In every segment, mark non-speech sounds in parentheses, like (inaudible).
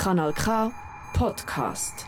Kanal K Podcast.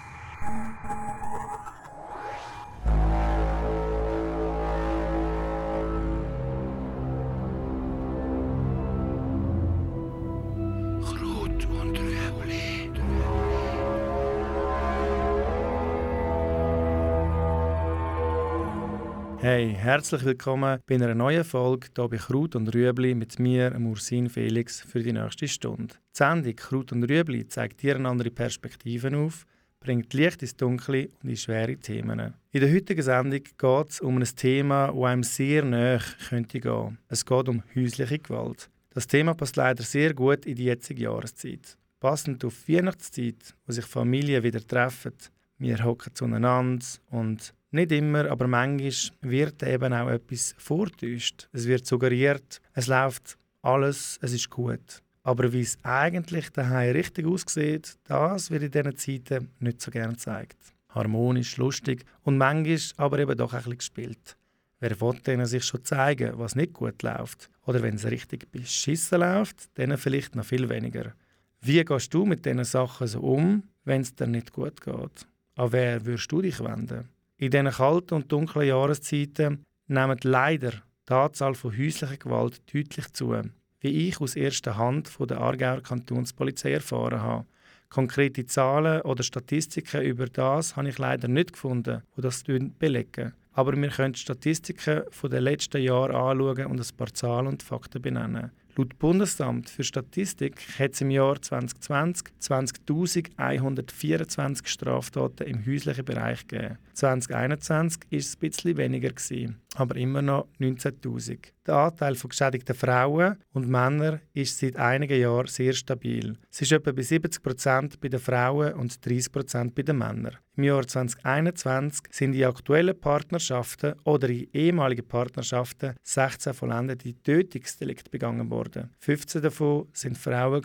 Hey, herzlich willkommen bei einer neuen Folge hier bei Kraut und Rüebli mit mir, Ursin Felix, für die nächste Stunde. Die Sendung Kraut und Rüebli zeigt dir eine andere Perspektive auf, bringt Licht ins Dunkle und in schwere Themen. In der heutigen Sendung geht es um ein Thema, das einem sehr nahe könnte gehen. Es geht um häusliche Gewalt. Das Thema passt leider sehr gut in die jetzige Jahreszeit. Passend auf die Weihnachtszeit, wo sich Familien wieder treffen. Wir hocken zueinander und nicht immer, aber manchmal wird eben auch etwas vortäuscht. Es wird suggeriert, es läuft alles, es ist gut. Aber wie es eigentlich daheim richtig aussieht, das wird in diesen Zeiten nicht so gerne gezeigt. Harmonisch, lustig und manchmal aber eben doch ein bisschen gespielt. Wer will denen sich schon zeigen, was nicht gut läuft? Oder wenn es richtig beschissen läuft, dann vielleicht noch viel weniger. Wie gehst du mit diesen Sachen so um, wenn es dir nicht gut geht? An wer würdest du dich wenden? In diesen kalten und dunklen Jahreszeiten nimmt leider die Anzahl von häuslicher Gewalt deutlich zu, wie ich aus erster Hand von der Aargauer Kantonspolizei erfahren habe. Konkrete Zahlen oder Statistiken über das habe ich leider nicht gefunden, die das belegen. Aber wir können Statistiken den letzten Jahren anschauen und ein paar Zahlen und Fakten benennen. Laut Bundesamt für Statistik hat es im Jahr 2020 20.124 Straftaten im häuslichen Bereich gegeben. 2021 war es ein bisschen weniger, aber immer noch 19.000. Der Anteil von geschädigten Frauen und Männern ist seit einigen Jahren sehr stabil. Es ist etwa bei 70 Prozent bei den Frauen und 30 Prozent bei den Männern. Im Jahr 2021 sind in aktuellen Partnerschaften oder in ehemaligen Partnerschaften 16 vollendete Tötungsdelikte begangen worden. 15 davon sind Frauen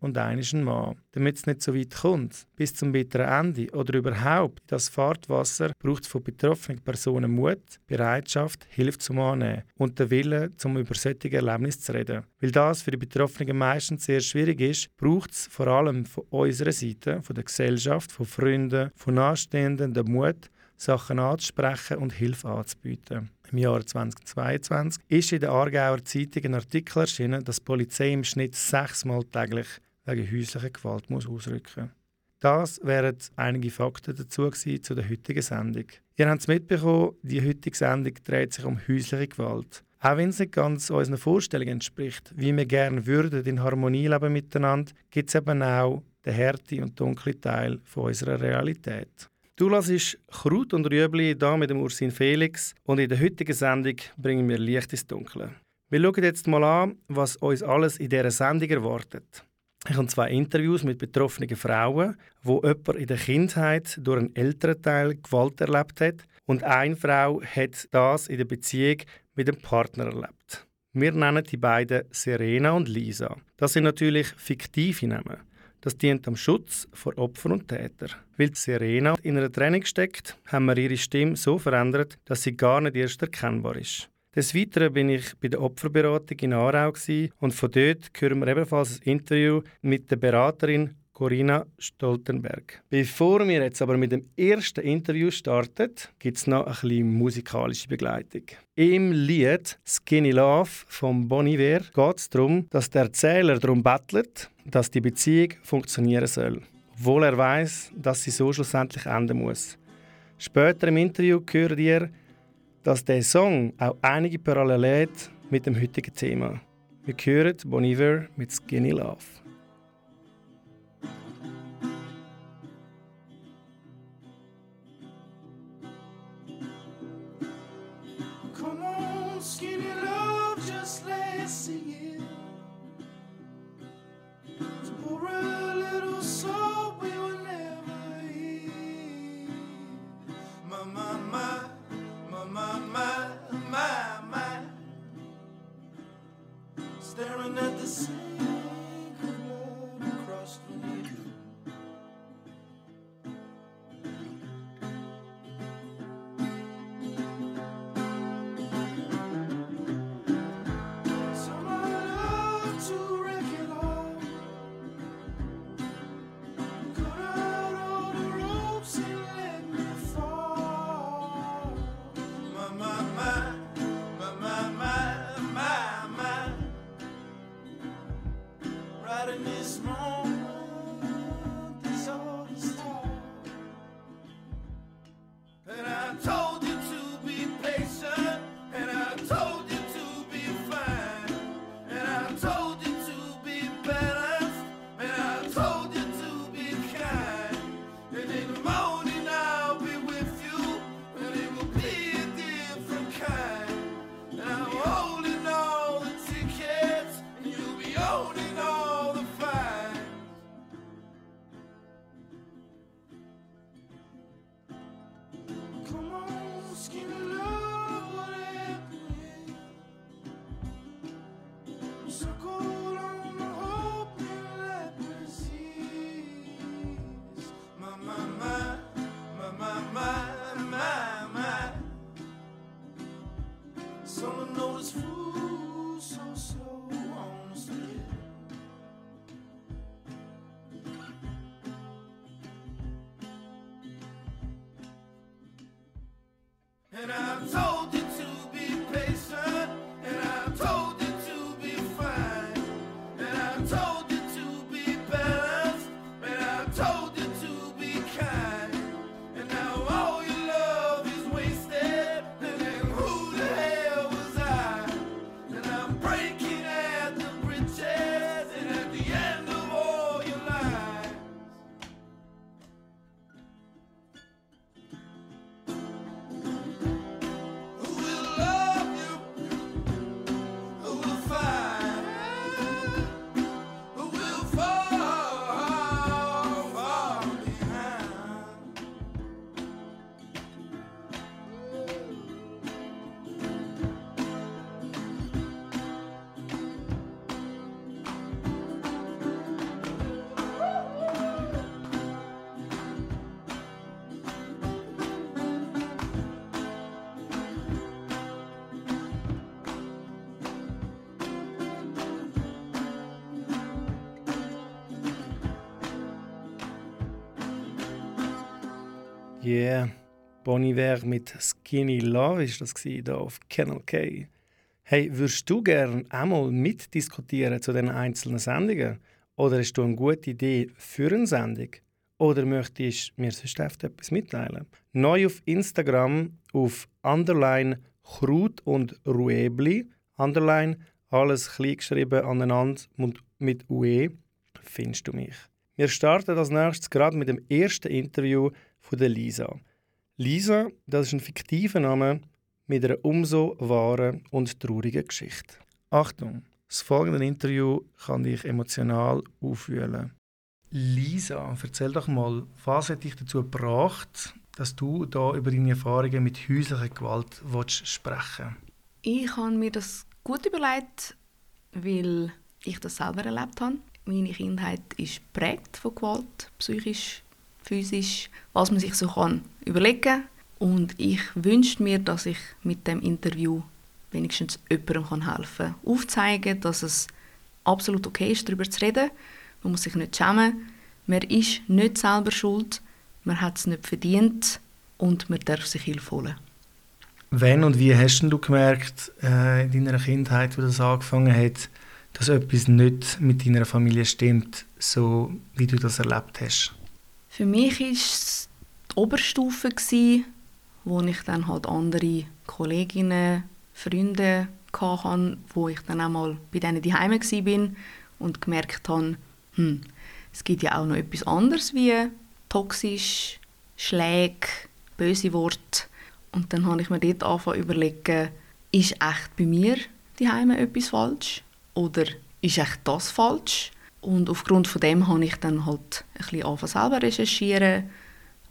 und eines ein Mann. Damit es nicht so weit kommt, bis zum bitteren Ende oder überhaupt das Fahrtwasser, braucht es von betroffenen Personen Mut, Bereitschaft, Hilfe zum Annehmen und den Willen, um über solche Erlebnisse zu reden. Weil das für die Betroffenen meistens sehr schwierig ist, braucht es vor allem von unserer Seite, von der Gesellschaft, von Freunden, von Nahestehenden den Mut, Sachen anzusprechen und Hilfe anzubieten. Im Jahr 2022 ist in der Aargauer Zeitung ein Artikel erschienen, dass die Polizei im Schnitt sechsmal täglich wegen häuslicher Gewalt muss ausrücken Das wären einige Fakten dazu gewesen, zu der heutigen Sendung. Ihr habt es mitbekommen, die heutige Sendung dreht sich um häusliche Gewalt. Auch wenn es nicht ganz unseren Vorstellungen entspricht, wie wir gerne würden in Harmonie leben miteinander, gibt es eben auch den härten und dunklen Teil von unserer Realität. Du hörst Kraut und Rüebli hier mit dem Ursin Felix und in der heutigen Sendung bringen wir Licht ins Dunkle. Wir schauen jetzt mal an, was uns alles in dieser Sendung erwartet. Ich habe zwei Interviews mit betroffenen Frauen, wo jemand in der Kindheit durch einen älteren Teil Gewalt erlebt hat und eine Frau hat das in der Beziehung mit dem Partner erlebt. Wir nennen die beiden Serena und Lisa. Das sind natürlich fiktive Namen. Das dient am Schutz vor Opfern und Tätern. Weil Serena in einer Training steckt, haben wir ihre Stimme so verändert, dass sie gar nicht erst erkennbar ist. Des Weiteren bin ich bei der Opferberatung in Aarau und von dort hören wir ebenfalls ein Interview mit der Beraterin Corinna Stoltenberg. Bevor wir jetzt aber mit dem ersten Interview starten, gibt es noch ein bisschen musikalische Begleitung. Im Lied Skinny Love von Bon Iver geht es darum, dass der Erzähler darum bettelt, dass die Beziehung funktionieren soll, obwohl er weiß, dass sie so schlussendlich enden muss. Später im Interview hört ihr, dass der Song auch einige Parallelen hat mit dem heutigen Thema. Wir hören Bon Iver mit Skinny Love. Yeah, Bon mit Skinny Love ist das da auf Channel K. Hey, würdest du gern einmal mitdiskutieren zu den einzelnen Sendungen? Oder hast du eine gute Idee für eine Sendung? Oder möchtest du mir sonst etwas mitteilen? Neu auf Instagram auf Underline Krut und Ruebli. Underline, alles klein geschrieben aneinander und mit UE findest du mich. Wir starten als nächstes gerade mit dem ersten Interview von der Lisa. Lisa, das ist ein fiktiver Name mit einer umso wahren und traurigen Geschichte. Achtung, das folgende Interview kann dich emotional aufwühlen. Lisa, erzähl doch mal, was hat dich dazu gebracht, dass du da über deine Erfahrungen mit häuslicher Gewalt willst sprechen Ich habe mir das gut überlegt, weil ich das selber erlebt habe. Meine Kindheit ist geprägt von Gewalt, psychisch, physisch, was man sich so kann überlegen Und ich wünsche mir, dass ich mit dem Interview wenigstens jemandem kann helfen kann. Aufzeigen, dass es absolut okay ist, darüber zu reden. Man muss sich nicht schämen. Man ist nicht selber schuld. Man hat es nicht verdient. Und man darf sich Hilfe holen. Wann und wie hast du gemerkt äh, in deiner Kindheit, wo das angefangen hat, dass etwas nicht mit deiner Familie stimmt, so wie du das erlebt hast? Für mich war es die Oberstufe, wo ich dann halt andere Kolleginnen, Freunde hatte, wo ich dann mal bei denen daheim war und gemerkt habe, hm, es gibt ja auch noch etwas anderes wie toxisch, Schläge, böse Worte. Und dann habe ich mir dort angefangen überlegen, ist echt bei mir daheim etwas falsch? Oder ist echt das falsch? Und aufgrund von dem habe ich dann halt ein bisschen angefangen selber recherchieren,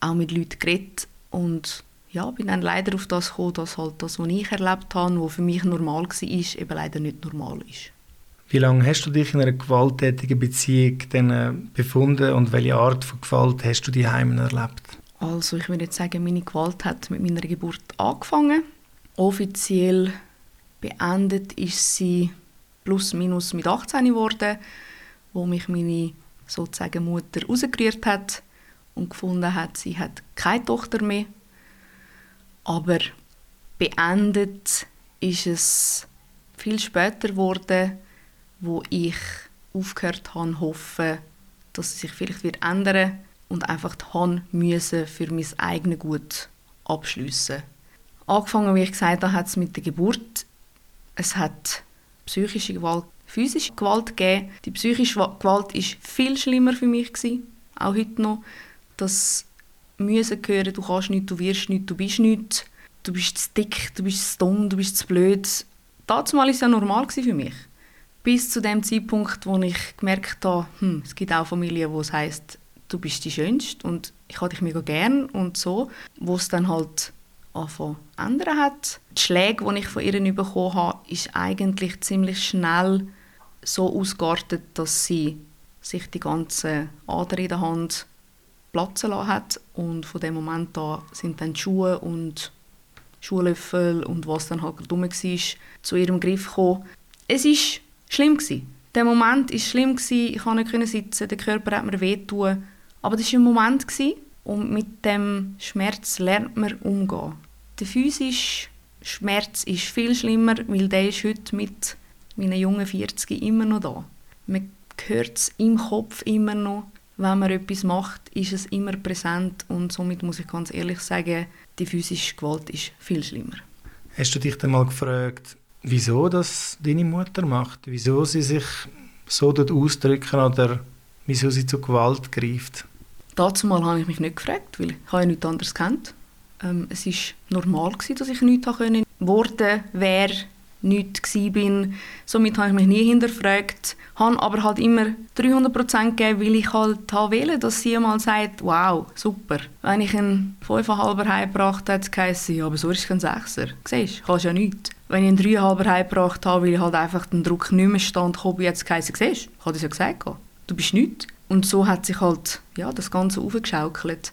auch mit Leuten geredet und ja, bin dann leider auf das gekommen, dass halt das, was ich erlebt habe, was für mich normal war, eben leider nicht normal ist. Wie lange hast du dich in einer gewalttätigen Beziehung denn, äh, befunden und welche Art von Gewalt hast du daheim erlebt? Also ich würde jetzt sagen, meine Gewalt hat mit meiner Geburt angefangen. Offiziell beendet ist sie plus minus mit 18 geworden, wo mich meine sozusagen Mutter rausgerührt hat und gefunden hat, sie hat keine Tochter mehr. Aber beendet ist es viel später geworden, wo ich aufgehört habe, hoffen, dass es sich vielleicht wird ändern und einfach haben müssen für mein eigenes Gut abschliessen. Angefangen, wie ich gesagt habe, hat es mit der Geburt. Es hat psychische Gewalt, physische Gewalt gegeben. Die psychische Gewalt ist viel schlimmer für mich gewesen, auch heute noch. Das müssen hören, du kannst nichts, du wirst nichts, du bist nichts, du bist zu dick, du bist zu dumm, du bist zu blöd. Damals war es ja normal für mich. Bis zu dem Zeitpunkt, wo ich gemerkt habe, hm, es gibt auch Familien, wo es heißt, du bist die Schönste und ich habe dich mega gern und so, wo es dann halt angefangen ändern hat. Die Schläge, die ich von ihr bekommen habe, ist eigentlich ziemlich schnell so ausgeartet, dass sie sich die ganze Ader in der Hand platzen lassen hat und von dem Moment an sind dann die Schuhe und Schuhlöffel und was dann halt dumm war, zu ihrem Griff gekommen. Es ist schlimm gewesen. Der Moment ist schlimm gewesen. Ich konnte nicht sitzen, der Körper hat mir wehtun. Aber das war ein Moment gewesen, und mit dem Schmerz lernt man umgehen. Der physische Schmerz ist viel schlimmer, weil der ist heute mit meinen jungen 40 immer noch da. Man hört es im Kopf immer noch. Wenn man etwas macht, ist es immer präsent und somit muss ich ganz ehrlich sagen, die physische Gewalt ist viel schlimmer. Hast du dich dann mal gefragt, wieso das deine Mutter macht? Wieso sie sich so dort ausdrücken oder wieso sie zu Gewalt greift? Dazu mal habe ich mich nicht gefragt, weil ich habe ja nichts anderes kennt. Ähm, es war normal, gewesen, dass ich nichts können. Worte, wer nichts war. Somit habe ich mich nie hinterfragt. Habe aber halt immer 300% gegeben, weil ich halt wählen dass sie mal sagt, wow, super. Wenn ich einen 5,5er heimgebracht habe, hat es ja, aber so ist es kein 6er. Siehst du, kannst ja nichts. Wenn ich einen 3,5er heimgebracht habe, weil ich halt einfach den Druck nicht mehr stand, habe jetzt geheißen, siehst du, ich habe ja gesagt, du bist nichts. Und so hat sich halt ja, das Ganze aufgeschaukelt.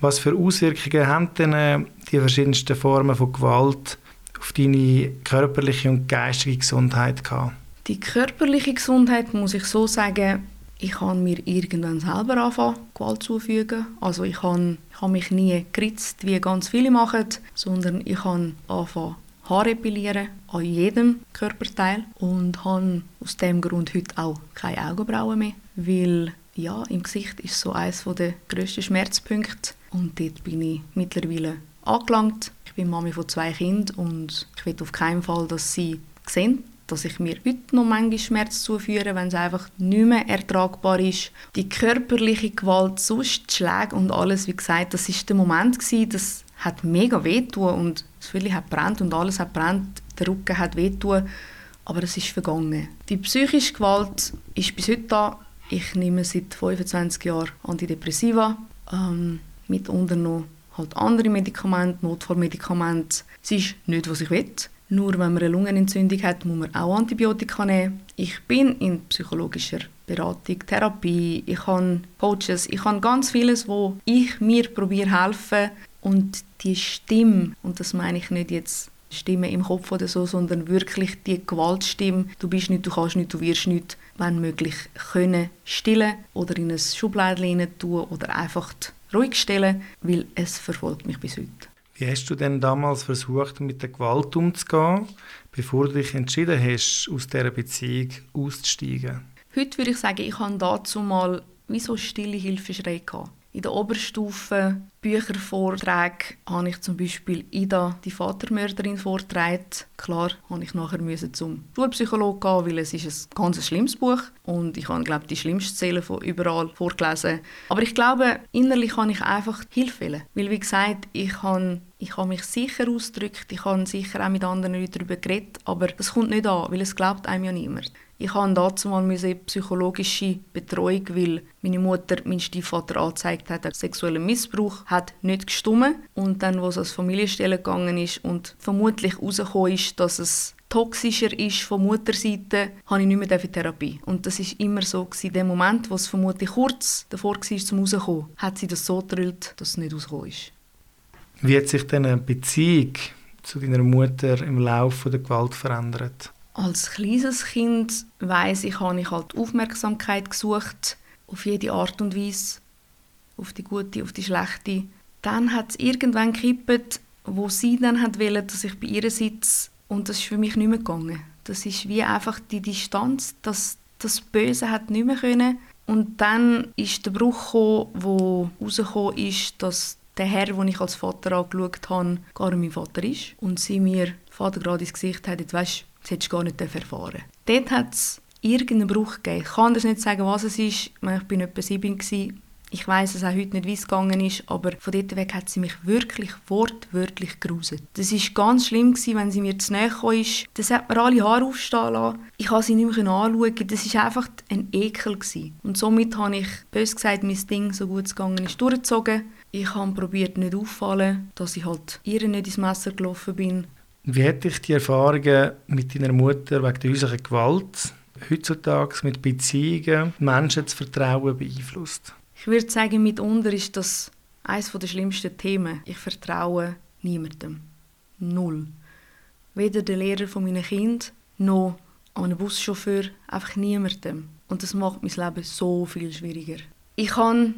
Was für Auswirkungen haben denn äh, die verschiedensten Formen von Gewalt auf deine körperliche und geistige Gesundheit gehabt? Die körperliche Gesundheit muss ich so sagen, ich habe mir irgendwann selber anfangen, Gewalt zufügen. Also ich habe, ich habe mich nie geritzt, wie ganz viele machen, sondern ich habe angefangen, Haare epilieren an jedem Körperteil und habe aus dem Grund heute auch keine Augenbrauen mehr, weil ja, im Gesicht ist so eines der grössten Schmerzpunkte und dort bin ich mittlerweile angelangt. Ich bin Mami von zwei Kindern und ich will auf keinen Fall, dass sie sehen, dass ich mir heute noch manchmal Schmerz zuführe, wenn es einfach nicht mehr ertragbar ist. Die körperliche Gewalt, sonst die Schläge und alles, wie gesagt, das ist der Moment gewesen, das hat mega wehtun und das Fülle hat brennt und alles hat brennt, der Rücken hat wehtun, aber es ist vergangen. Die psychische Gewalt ist bis heute da. Ich nehme seit 25 Jahren Antidepressiva, ähm, mitunter noch halt andere Medikamente, Notfallmedikamente. Es ist nicht, was ich will. Nur wenn man eine Lungenentzündung hat, muss man auch Antibiotika nehmen. Ich bin in psychologischer Beratung, Therapie, ich habe Coaches, ich habe ganz vieles, wo ich mir probiere helfen und die Stimme, und das meine ich nicht jetzt Stimme im Kopf oder so, sondern wirklich die Gewaltstimme, du bist nicht, du kannst nicht, du wirst nicht, wenn möglich, können stillen oder in ein Schubladen tun oder einfach ruhig stellen, weil es verfolgt mich bis heute. Wie hast du denn damals versucht, mit der Gewalt umzugehen, bevor du dich entschieden hast, aus dieser Beziehung auszusteigen? Heute würde ich sagen, ich habe dazu mal wie so stille Hilfeschreie gehabt. In der Oberstufe Büchervorträge habe ich zum Beispiel Ida, die Vatermörderin, vorgetragen. Klar, musste ich nachher zum Schulpsychologen gehen, weil es ist ein ganz schlimmes Buch und ich habe, glaube die schlimmste Szene von überall vorgelesen. Aber ich glaube, innerlich kann ich einfach Hilfe. Weil, wie gesagt, ich habe ich habe mich sicher ausgedrückt, ich habe sicher auch mit anderen Leuten darüber geredet, aber das kommt nicht an, weil es glaubt einem ja niemand. Ich hatte dazu mal psychologische Betreuung, weil meine Mutter meinen Stiefvater angezeigt hat, dass sexueller Missbrauch hat nicht gestummen und dann, wo es als Familienstelle gegangen ist und vermutlich herausgekommen ist, dass es toxischer ist von Mutterseite, habe ich nicht mehr in Therapie. Und das ist immer so gewesen. Der Moment, wo es vermutlich kurz davor war, zum rauszukommen, hat sie das so gedrillt, dass es nicht rausgekommen ist. Wie hat sich deine Beziehung zu deiner Mutter im Laufe der Gewalt verändert? Als kleines Kind weiß ich, habe ich halt Aufmerksamkeit gesucht auf jede Art und Weise, auf die gute, auf die schlechte. Dann hat es irgendwann gekippt, wo sie dann hat dass ich bei ihr sitze und das ist für mich nicht mehr gegangen. Das ist wie einfach die Distanz, dass Das Böse hat nicht mehr können. Und dann ist der Bruch gekommen, wo ist, dass der Herr, den ich als Vater angeschaut habe, gar nicht mein Vater ist. Und sie mir Vater gerade ins Gesicht hat, jetzt weisst, das hättest du gar nicht erfahren Dort hat es irgendeinen Bruch gegeben. Ich kann das nicht sagen, was es ist. Ich, bin etwa sieben. Ich weiß es auch heute nicht, wie es gegangen ist, aber von dort weg hat sie mich wirklich wortwörtlich geruset. Das ist ganz schlimm gewesen, wenn sie mir zu nahe kam. Das hat mir alle Haare aufstehen lassen. Ich konnte sie nicht mehr anschauen. Das war einfach ein Ekel. Gewesen. Und somit habe ich, bös gesagt, mein Ding, so gut es gegangen ist, durchgezogen. Ich habe probiert, nicht auffallen, dass ich halt ihr nicht ins Messer gelaufen bin. Wie hat dich die Erfahrungen mit deiner Mutter wegen der häuslichen Gewalt heutzutage mit Beziehungen, Menschen zu vertrauen beeinflusst? Ich würde sagen, mitunter ist das eines der schlimmsten Themen. Ich vertraue niemandem. Null. Weder der Lehrer von meinen Kind noch einem Buschauffeur, einfach niemandem. Und das macht mein Leben so viel schwieriger. Ich habe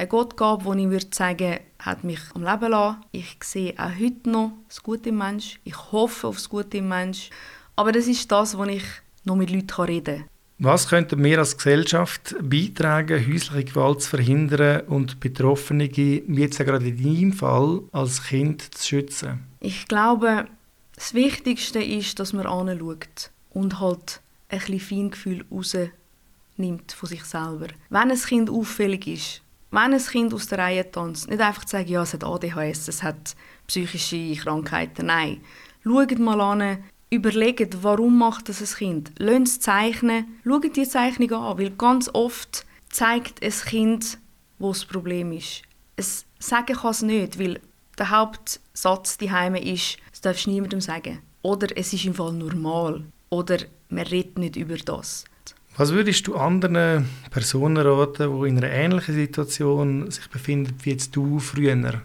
eine Gottgabe, die ich würde sagen, hat mich am Leben lassen. Ich sehe auch heute noch das Gute im Mensch. Ich hoffe auf das Gute im Mensch. Aber das ist das, wo ich noch mit Leuten reden kann. Was könnten wir als Gesellschaft beitragen, häusliche Gewalt zu verhindern und Betroffene, wie jetzt gerade in deinem Fall, als Kind zu schützen? Ich glaube, das Wichtigste ist, dass man anschaut und halt ein bisschen Feingefühl rausnimmt von sich selber. Wenn ein Kind auffällig ist, wenn ein Kind aus der Reihe tanzt, nicht einfach zu sagen, ja, es hat ADHS, es hat psychische Krankheiten. Nein. Schaut mal an, überlegt, warum macht das ein Kind. Lasst es zeichnen, schaut die Zeichnung an, weil ganz oft zeigt ein Kind, wo das Problem ist. Es sagen kann es nicht, weil der Hauptsatz daheim ist, das darfst du niemandem sagen. Oder es ist im Fall normal. Oder man redet nicht über das. Was würdest du anderen Personen raten, die in einer ähnlichen Situation sich befinden wie jetzt du früher?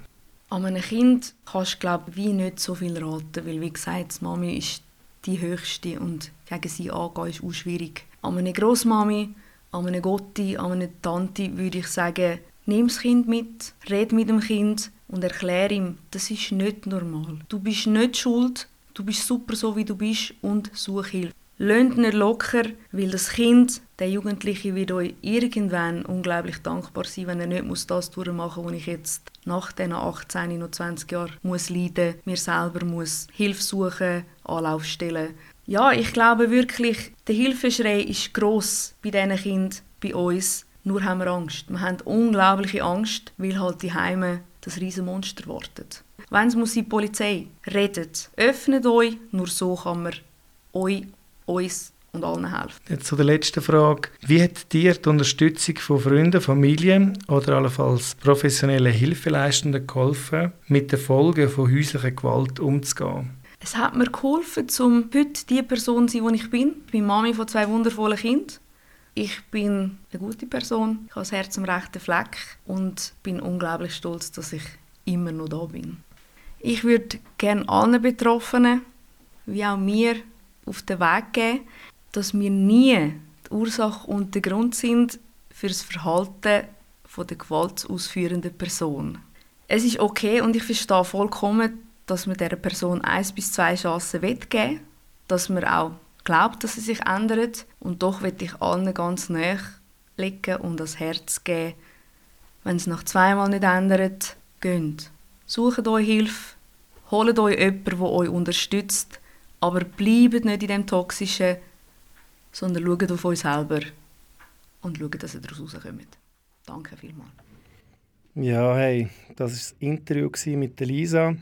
An einem Kind kannst du glaube wie nicht so viel raten, weil wie gesagt, die Mami ist die höchste und gegen sie angehen ist auch schwierig. An einer Großmami, an einer Gotti, an einer Tante würde ich sagen, nimm das Kind mit, red mit dem Kind und erklär ihm, das ist nicht normal. Du bist nicht schuld, du bist super so wie du bist und such Hilfe. Lönt nicht locker, weil das Kind, der Jugendliche, wird euch irgendwann unglaublich dankbar sein, wenn er nicht muss das durchmachen muss, was ich jetzt nach diesen 18, noch 20 Jahren muss leiden muss, mir selber muss Hilfe suchen, Anlauf stellen. Ja, ich glaube wirklich, der Hilfeschrei ist gross bei diesen Kindern, bei uns. Nur haben wir Angst. Wir haben unglaubliche Angst, weil halt die Heime das riesen Monster wartet. Wenn es muss die Polizei redet, öffnet euch, nur so kann man euch uns und allen helfen. Jetzt zu der letzten Frage. Wie hat dir die Unterstützung von Freunden, Familie oder allenfalls professionellen Hilfeleistenden geholfen, mit den Folgen von häuslicher Gewalt umzugehen? Es hat mir geholfen, um heute die Person zu sein, die ich bin. Ich bin Mami von zwei wundervollen Kindern. Ich bin eine gute Person, ich habe das Herz am rechten Fleck und bin unglaublich stolz, dass ich immer noch da bin. Ich würde gerne allen Betroffenen, wie auch mir, auf den Weg geben, dass wir nie die Ursache und der Grund sind für das Verhalten von der gewaltausführenden Person. Es ist okay und ich verstehe vollkommen, dass man dieser Person eins bis zwei Chancen geben will, dass man auch glaubt, dass sie sich ändert und doch will ich allen ganz näher legen und das Herz geben. Wenn es nach zweimal nicht ändert, geht. Sucht euch Hilfe, holt euch jemanden, der euch unterstützt, aber bleibt nicht in dem Toxischen, sondern schaut auf euch selber und schaut, dass ihr daraus rauskommt. Danke vielmals. Ja, hey, das war das Interview mit Lisa.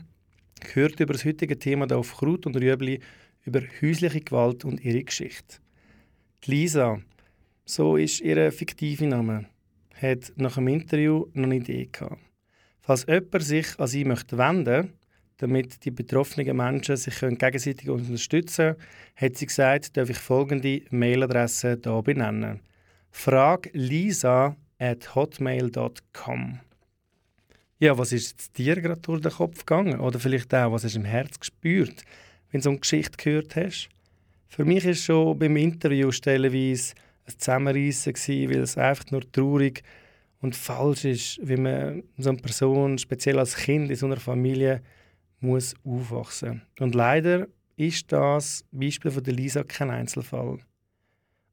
Gehört über das heutige Thema auf Krut und Rüebli über häusliche Gewalt und ihre Geschichte. Die Lisa, so ist ihr fiktiver Name, hat nach dem Interview noch eine Idee gehabt. Falls jemand sich an sie möchte wenden damit die betroffenen Menschen sich gegenseitig unterstützen können, hat sie gesagt, darf ich folgende Mailadresse hier benennen. fraglisa at hotmail.com Ja, was ist dir gerade durch den Kopf gegangen? Oder vielleicht auch, was hast du im Herz gespürt, wenn du so eine Geschichte gehört hast? Für mich war schon beim Interview stellenweise ein Zusammenreissen, weil es einfach nur traurig und falsch ist, wie man so eine Person, speziell als Kind in so einer Familie, muss aufwachsen. Und leider ist das Beispiel von der Lisa kein Einzelfall.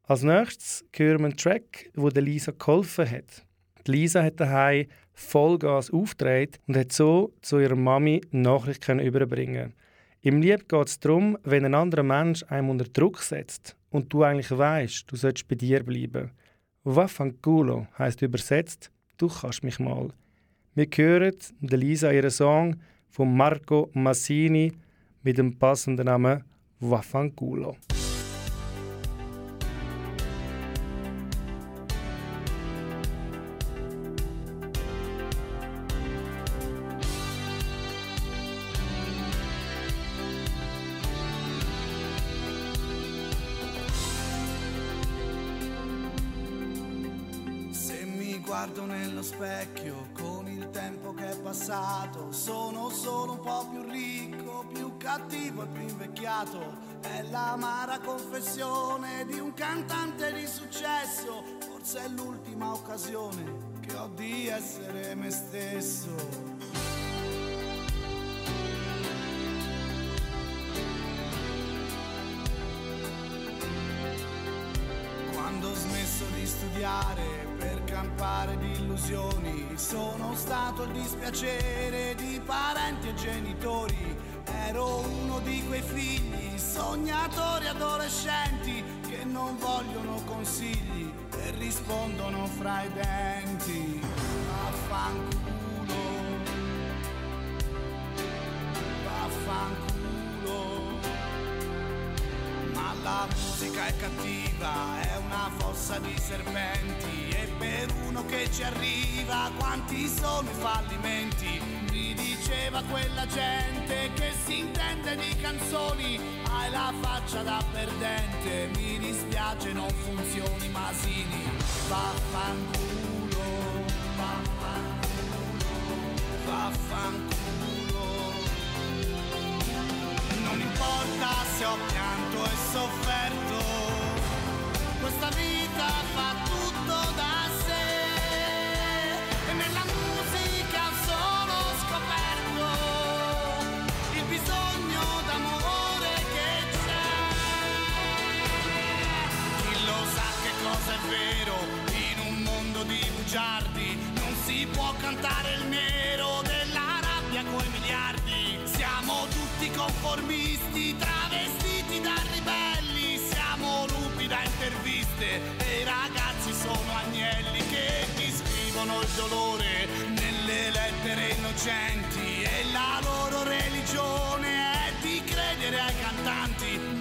Als nächstes hören wir einen Track, wo der Lisa geholfen hat. Die Lisa hat daheim Vollgas aufgedreht und hat so zu ihrer Mami Nachricht überbringen. Im Lied geht es darum, wenn ein anderer Mensch einem unter Druck setzt und du eigentlich weißt, du sollst bei dir bleiben. Vaffanculo heisst übersetzt, du kannst mich mal. Wir hören der Lisa ihren Song von Marco Massini mit dem passenden Namen Vaffanculo. Stesso. Quando ho smesso di studiare per campare di illusioni, sono stato il dispiacere di parenti e genitori. Ero uno di quei figli, sognatori adolescenti, che non vogliono consigli e rispondono fra i denti. Vaffanculo, vaffanculo. Ma la musica è cattiva, è una fossa di serpenti e per uno che ci arriva quanti sono i fallimenti? Mi diceva quella gente che si intende di canzoni, hai la faccia da perdente, mi dispiace non funzioni Masini, vaffanculo, vaffanculo. Non importa se ho pianto e sofferto, questa vita fa tutto da sé. E nella musica ho solo scoperto il bisogno d'amore che c'è. Chi lo sa che cosa è vero in un mondo di bugiardi, non si può cantare il nero Tutti conformisti, travestiti da ribelli, siamo lupi da interviste e i ragazzi sono agnelli che ti scrivono il dolore nelle lettere innocenti. E la loro religione è di credere ai cantanti,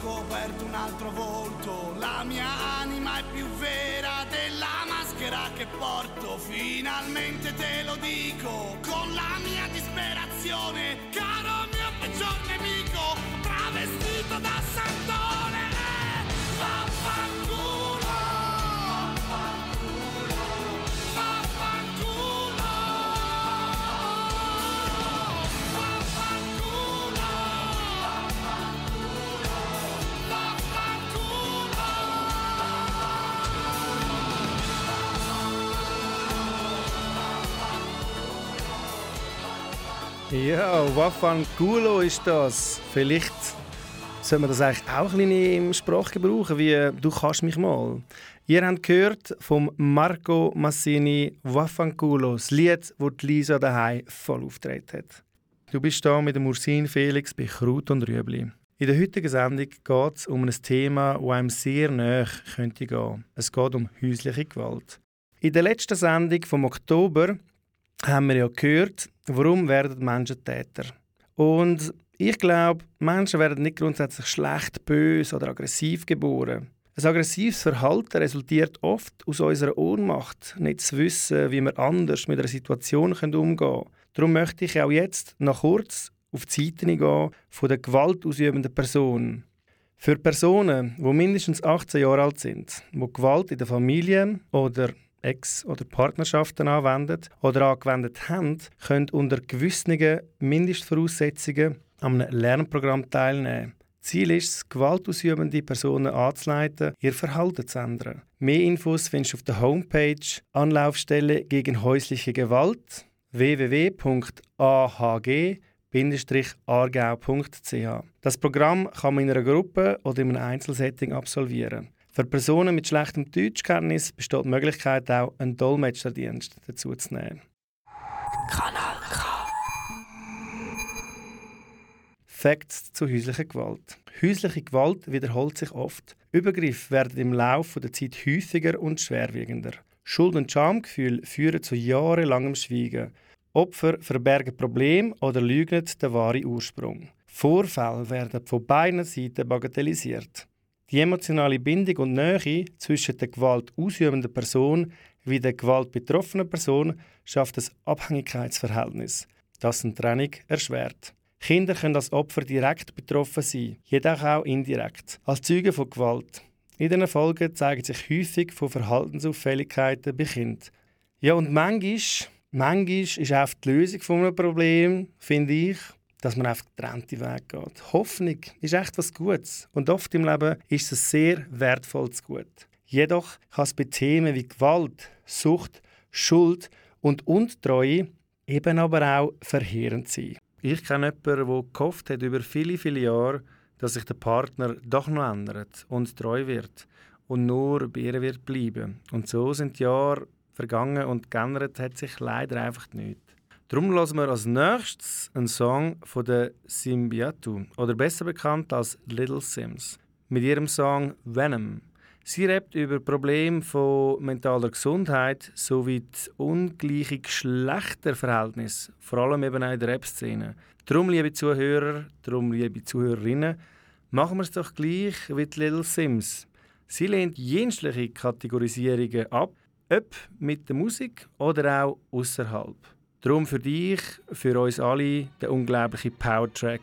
scoperto un altro volto, la mia anima è più vera della maschera che porto, finalmente te lo dico, con la mia disperazione, Ja, Waffanculo ist das. Vielleicht Sollen wir das eigentlich auch ein bisschen im Sprachgebrauch wie «Du kannst mich mal»? Ihr habt gehört vom Marco Massini «Waffanculo», das Lied, das Lisa daheim voll auftreten hat. Du bist da mit dem Ursin Felix bei Kraut und Rüebli. In der heutigen Sendung geht es um ein Thema, das einem sehr nahe könnte gehen. Es geht um häusliche Gewalt. In der letzten Sendung vom Oktober haben wir ja gehört, warum werden Menschen Täter. Und ich glaube, Menschen werden nicht grundsätzlich schlecht, böse oder aggressiv geboren. Ein aggressives Verhalten resultiert oft aus unserer Ohnmacht, nicht zu wissen, wie wir anders mit einer Situation umgehen können. Darum möchte ich auch jetzt noch kurz auf die Seite gehen von der gewaltausübenden Person. Für Personen, die mindestens 18 Jahre alt sind, die Gewalt in der Familie oder Ex- oder Partnerschaften anwenden oder angewendet haben, können unter gewissen Mindestvoraussetzungen einem Lernprogramm teilnehmen. Ziel ist es, gewaltausübende Personen anzuleiten, ihr Verhalten zu ändern. Mehr Infos findest du auf der Homepage Anlaufstelle gegen häusliche Gewalt www.ahg-aargau.ch. Das Programm kann man in einer Gruppe oder in einem Einzelsetting absolvieren. Für Personen mit schlechtem Deutschkenntnis besteht die Möglichkeit, auch einen Dolmetscherdienst dazu zu nehmen. Kanal K. Facts zu häuslicher Gewalt. Häusliche Gewalt wiederholt sich oft. Übergriffe werden im Laufe der Zeit häufiger und schwerwiegender. Schuld- und Schamgefühl führen zu jahrelangem Schweigen. Opfer verbergen Probleme oder lügen den wahren Ursprung. Vorfälle werden von beiden Seiten bagatellisiert. Die emotionale Bindung und Nähe zwischen der gewaltausübenden Person wie der gewaltbetroffenen Person schafft ein Abhängigkeitsverhältnis, das eine Trennung erschwert. Kinder können als Opfer direkt betroffen sein, jedoch auch indirekt, als Zeugen von Gewalt. In den Folgen zeigen sich häufig von Verhaltensauffälligkeiten bei Kindern. Ja, und manchmal, manchmal ist auch die Lösung von einem Problem, finde ich, dass man auf getrennte Weg geht. Hoffnung ist echt was Gutes und oft im Leben ist es sehr wertvolles Gut. Jedoch kann es bei Themen wie Gewalt, Sucht, Schuld und Untreue eben aber auch verheerend sein. Ich kenne jemanden, der gehofft hat über viele, viele Jahre, dass sich der Partner doch noch ändert und treu wird und nur bei ihr wird bleiben. Und so sind die Jahre vergangen und geändert hat sich leider einfach nichts. Darum hören wir als nächstes einen Song von der Symbiatu, oder besser bekannt als Little Sims, mit ihrem Song Venom. Sie redet über Probleme von mentaler Gesundheit sowie das ungleiche Geschlechterverhältnis, vor allem eben auch in der Rap-Szene. Darum, liebe Zuhörer, darum, liebe Zuhörerinnen, machen wir es doch gleich wie die Little Sims. Sie lehnt jensliche Kategorisierungen ab, ob mit der Musik oder auch außerhalb. Darum für dich, für uns alle, der unglaubliche Powertrack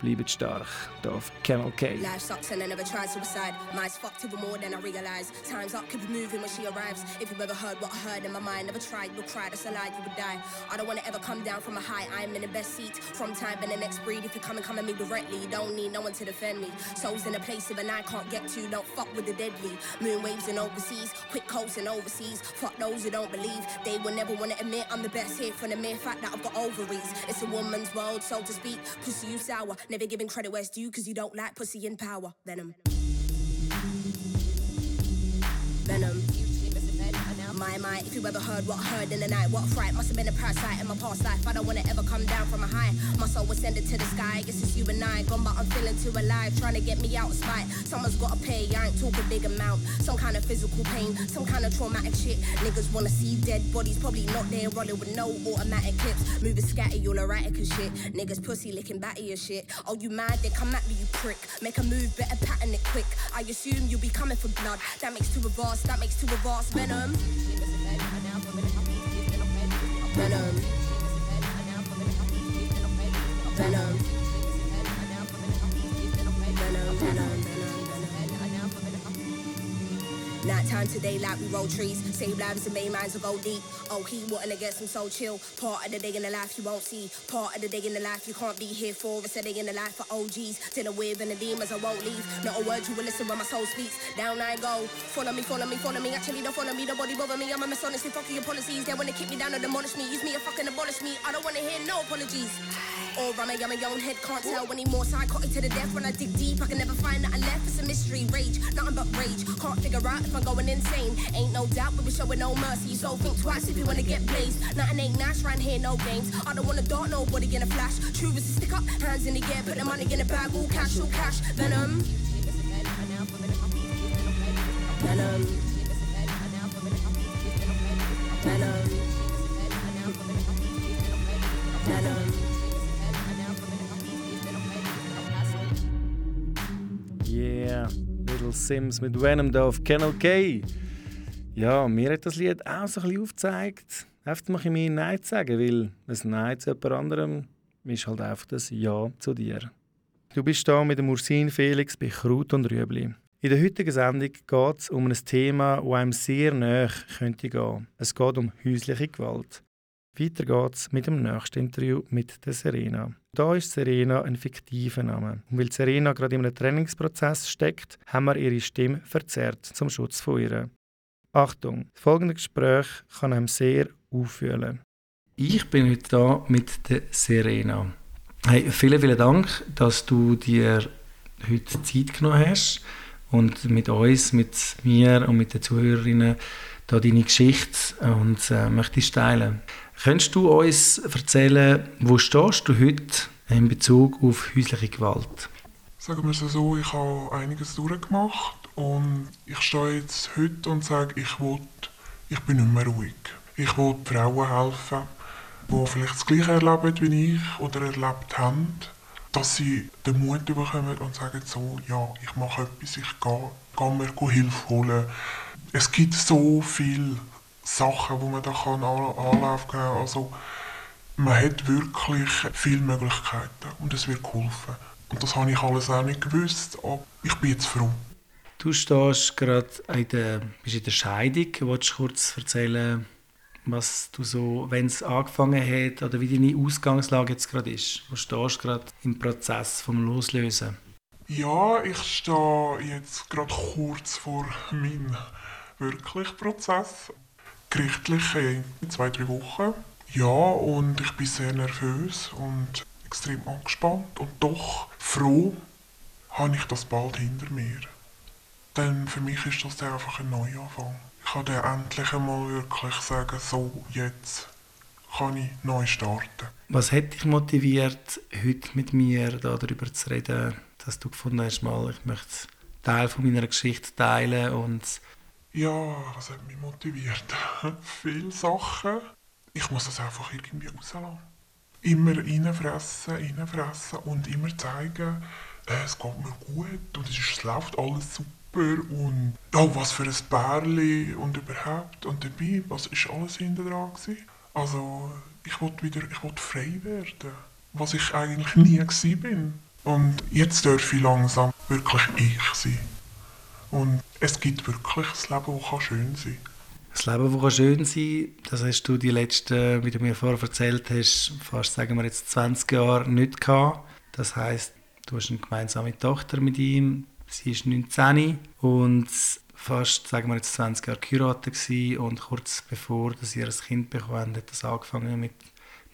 Bleibt stark, hier auf Camel K. Life sucks and I never tried suicide. Mine's fucked even more than I realize. Time's up, keep moving when she arrives. If you've ever heard what I heard in my mind, never tried, you'll cry, that's a lie, you would die. I don't wanna ever come down from a high, I'm in the best seat. From time and the next breed, if you come and come at me directly, you don't need no one to defend me. Souls in a place even I can't get to, don't fuck with the deadly. Moon waves and overseas, quick coats and overseas. Fuck those who don't believe, they will never wanna admit I'm the best here from the mere fact that I've got ovaries. It's a woman's world, so to speak. Pussy, you sour, never giving credit where it's due, cause you don't like pussy in power. Venom. Venom. My, my, if you ever heard what heard in the night, what fright. Must have been a parasite in my past life. I don't wanna ever come down from a high. My soul was sending to the sky. Guess it's you and I. Gone, but I'm feeling too alive. Trying to get me out of spite. Someone's gotta pay. I ain't talking big amount. Some kind of physical pain. Some kind of traumatic shit. Niggas wanna see dead bodies. Probably not there rolling with no automatic clips. Moving scatty, all erratic and shit. Niggas pussy licking batty and shit. Oh, you mad? Then come at me, you prick. Make a move, better pattern it quick. I assume you'll be coming for blood. That makes two of us. That makes two of us. Venom. Venom. Time today like we roll trees. Save lives and main minds will go deep. Oh, he wanting to get some so chill. Part of the day in the life you won't see. Part of the day in the life you can't be here for. It's a day in the life for OGs. Dinner with and the demons I won't leave. Not a word you will listen when my soul speaks. Down I go. Follow me, follow me, follow me. Actually don't follow me. Nobody bother me. I'm a mess honestly. Fuck your policies. They wanna kick me down or demolish me. Use me or fucking abolish me. I don't wanna hear no apologies. Or I'm a, I'm a young head, can't tell anymore. Psychotic to the death when I dig deep. I can never find nothing left. It's a mystery, rage, nothing but rage. Can't figure out if I'm going insane. Ain't no doubt, but we're showing no mercy. So think twice if you wanna get blazed. Nothing ain't nice round here, no games. I don't wanna dart nobody in a flash. True as a stick up, hands in the air, put the money in the bag, all cash, all cash. Venom. Venom. Venom. Venom. Yeah, Little Sims mit Venom da auf Channel K. Ja, mir hat das Lied auch so ein bisschen aufgezeigt, einfach mal mir Nein zu sagen, weil ein Nein zu jemand anderem ist halt einfach das Ja zu dir. Du bist da mit dem Ursin Felix bei Kraut und Rüebli. In der heutigen Sendung geht es um ein Thema, das einem sehr nahe könnte gehen. Es geht um häusliche Gewalt. Weiter geht's mit dem nächsten Interview mit der Serena. Da ist Serena ein fiktiver Name. Und weil Serena gerade in einem Trainingsprozess steckt, haben wir ihre Stimme verzerrt zum Schutz von ihr. Achtung, das folgende Gespräch kann einem sehr auffühlen. Ich bin heute da mit der Serena. Hey, vielen, vielen Dank, dass du dir heute Zeit genommen hast und mit uns, mit mir und mit den Zuhörerinnen da deine Geschichte und äh, möchtest teilen. Könntest du uns erzählen, wo stehst du heute in Bezug auf häusliche Gewalt? Sagen wir es so, ich habe einiges durchgemacht und ich stehe jetzt heute und sage, ich, will, ich bin nicht mehr ruhig. Ich will Frauen helfen, die vielleicht das Gleiche erleben wie ich oder erlebt haben, dass sie den Mut bekommen und sagen so, ja, ich mache etwas, ich gehe, gehe mir Hilfe holen. Es gibt so viele Sachen, wo man da kann An- Anlauf geben kann. Also, man hat wirklich viele Möglichkeiten und es wird geholfen. Und das habe ich alles auch nicht gewusst, aber ich bin jetzt froh. Du stehst gerade in der, bist in der Scheidung. Willst du kurz erzählen, was du so, wenn es angefangen hat oder wie deine Ausgangslage jetzt gerade ist? Wo stehst du gerade im Prozess vom Loslösen? Ja, ich stehe jetzt gerade kurz vor meinem wirklichen Prozess. Gerichtlich in zwei, drei Wochen. Ja, und ich bin sehr nervös und extrem angespannt und doch froh, habe ich das bald hinter mir. Denn für mich ist das einfach ein Neuanfang. Ich kann dann endlich einmal wirklich sagen, so, jetzt kann ich neu starten. Was hat dich motiviert, heute mit mir da darüber zu reden, dass du gefunden hast, mal, ich möchte Teil von meiner Geschichte teilen und Ja, was hat mich motiviert? (laughs) Viele Sachen. Ich muss das einfach irgendwie rauslassen. Immer reinfressen, reinfressen und immer zeigen, äh, es geht mir gut und es, läuft alles super und oh, was für ein Bärli und überhaupt und dabei, was ist alles hinter dran gewesen? Also ich wollte wieder, ich wollte frei werden, was ich eigentlich nie gewesen bin. Und jetzt darf ich langsam wirklich ich sein. Und es gibt wirklich ein Leben, das kann schön sein das Leben, das kann schön sein das hast du die letzten, wie du mir vorher erzählt hast, fast sagen wir jetzt 20 Jahre nicht gehabt. Das heißt, du hast eine gemeinsame Tochter mit ihm, sie ist 19 und fast, sagen wir jetzt 20 Jahre geheiratet und kurz bevor dass sie ihr Kind bekommen hat das angefangen mit,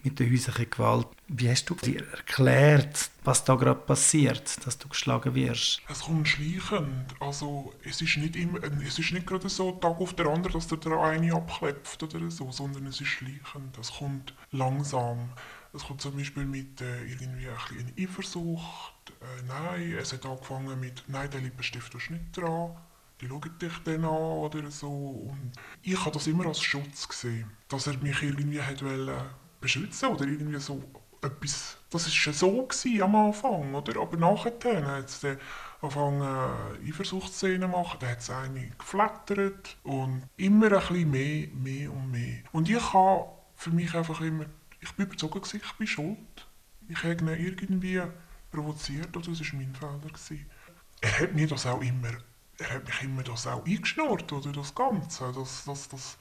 mit der häuslichen Gewalt. Wie hast du dir erklärt, was da gerade passiert, dass du geschlagen wirst? Es kommt schleichend. Also, es ist nicht immer, es ist nicht gerade so Tag auf der anderen, dass der der eine abklebt oder so, sondern es ist schleichend. Es kommt langsam. Es kommt zum Beispiel mit äh, irgendwie ein bisschen Eifersucht. Äh, nein, es hat angefangen mit, nein, den Lippenstift du nicht dran. Die schauen dich dann an oder so. Und ich habe das immer als Schutz gesehen, dass er mich irgendwie hat wollen beschützen oder irgendwie so etwas. Das schon so am Anfang, oder? Aber nachher hat es dann angefangen, äh, Eifersuchtsszenen zu machen. Da hat es eine geflattert und immer ein bisschen mehr, mehr und mehr. Und ich habe für mich einfach immer, ich bin überzeugt, gewesen, ich bin schuld. Ich habe ihn irgendwie provoziert oder das war mein Fehler. Er hat mir das auch immer er hat mich immer das auch eingeschnurrt, oder das Ganze, dass, dass, dass,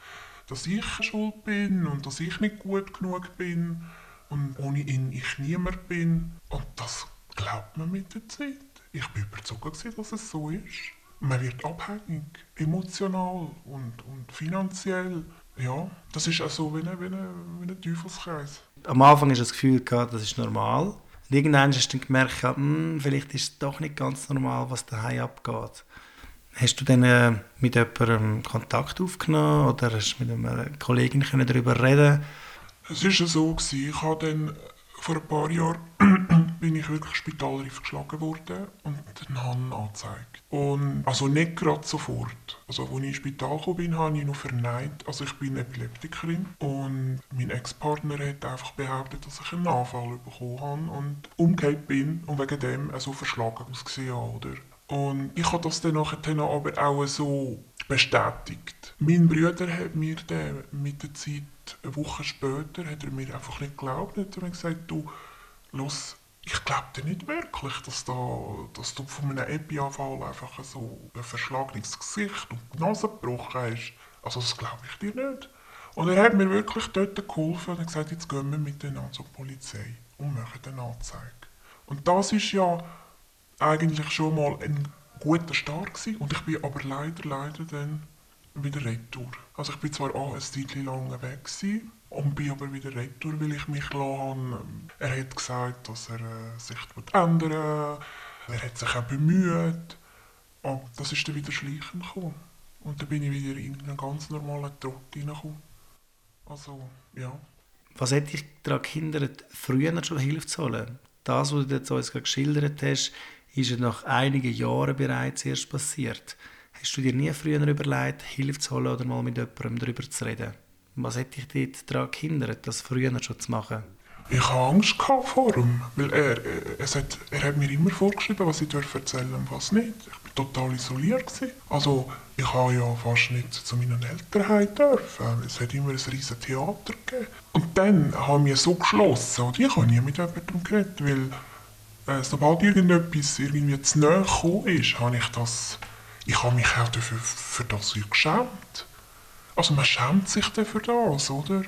dass ich schuld bin und dass ich nicht gut genug bin und ohne ihn ich niemand bin. Und das glaubt man mit der Zeit. Ich bin überzeugt, dass es so ist. Man wird abhängig, emotional und, und finanziell. Ja, das ist auch so wie ein, wie ein, wie ein Teufelskreis. Am Anfang du das Gefühl das ist normal. Und irgendwann hast du dann gemerkt, hm, vielleicht ist es doch nicht ganz normal, was daheim abgeht. Hast du dann äh, mit jemandem Kontakt aufgenommen oder hast du mit einer Kollegin können darüber reden Es ja so, gewesen, ich habe dann vor ein paar Jahren (clears throat) bin ich wirklich spitalreif geschlagen worden und dann habe ich angezeigt. Und, also nicht gerade sofort. Also als ich ins Spital gekommen bin, habe ich noch verneint. Also ich bin Epileptikerin und mein Ex-Partner hat einfach behauptet, dass ich einen Anfall bekommen habe und umgekehrt bin und wegen dem so verschlagen ausgesehen habe? Und ich habe das dann nachher aber auch so bestätigt. Mein Bruder hat mir dann mit der Zeit, eine Woche später, hat er mir einfach nicht geglaubt. Er hat mir gesagt, du, los, ich glaube dir nicht wirklich, dass, da, dass du von einem Epi-Anfall einfach so ein verschlagenes Gesicht und die Nase gebrochen hast. Also das glaube ich dir nicht. Und er hat mir wirklich dort geholfen und gesagt, jetzt gehen wir miteinander zur Polizei und machen eine Anzeige. Und das ist ja eigentlich schon mal ein guter Start gewesen. Und ich bin aber leider, leider dann wieder retour. Also ich bin zwar auch ein Zeitchen lang weg gewesen, und bin aber wieder retour, weil ich mich lassen Er hat gesagt, dass er äh, sich ändern will. Er hat sich auch bemüht. Und das ist dann wieder schleichen gekommen. Und dann bin ich wieder in einen ganz normalen Trott reingekommen. Also, ja. Was hat dich daran gehindert, früher schon Hilfe zu holen? Das, was du jetzt uns geschildert hast, ist ja nach einigen Jahren bereits erst passiert. Hast du dir nie früher überlegt, Hilfe zu holen oder mal mit jemandem darüber zu reden? Was hat dich dort daran gehindert, das früher schon zu machen? Ich hatte Angst vor ihm, weil er, er, hat, er hat mir immer vorgeschrieben, was ich darf erzählen und was nicht. Ich war total isoliert. Also ich habe ja fast nicht zu meinen Eltern heim. Es hat immer ein riesiges Theater gegeben. Und dann haben wir so geschlossen und ich habe nie mit jemandem geredet, weil äh, sobald irgendetwas irgendwie zu nahe gekommen ist, habe ich das, ich habe mich auch dafür, für das geschämt. Also man schämt sich dann für das, oder?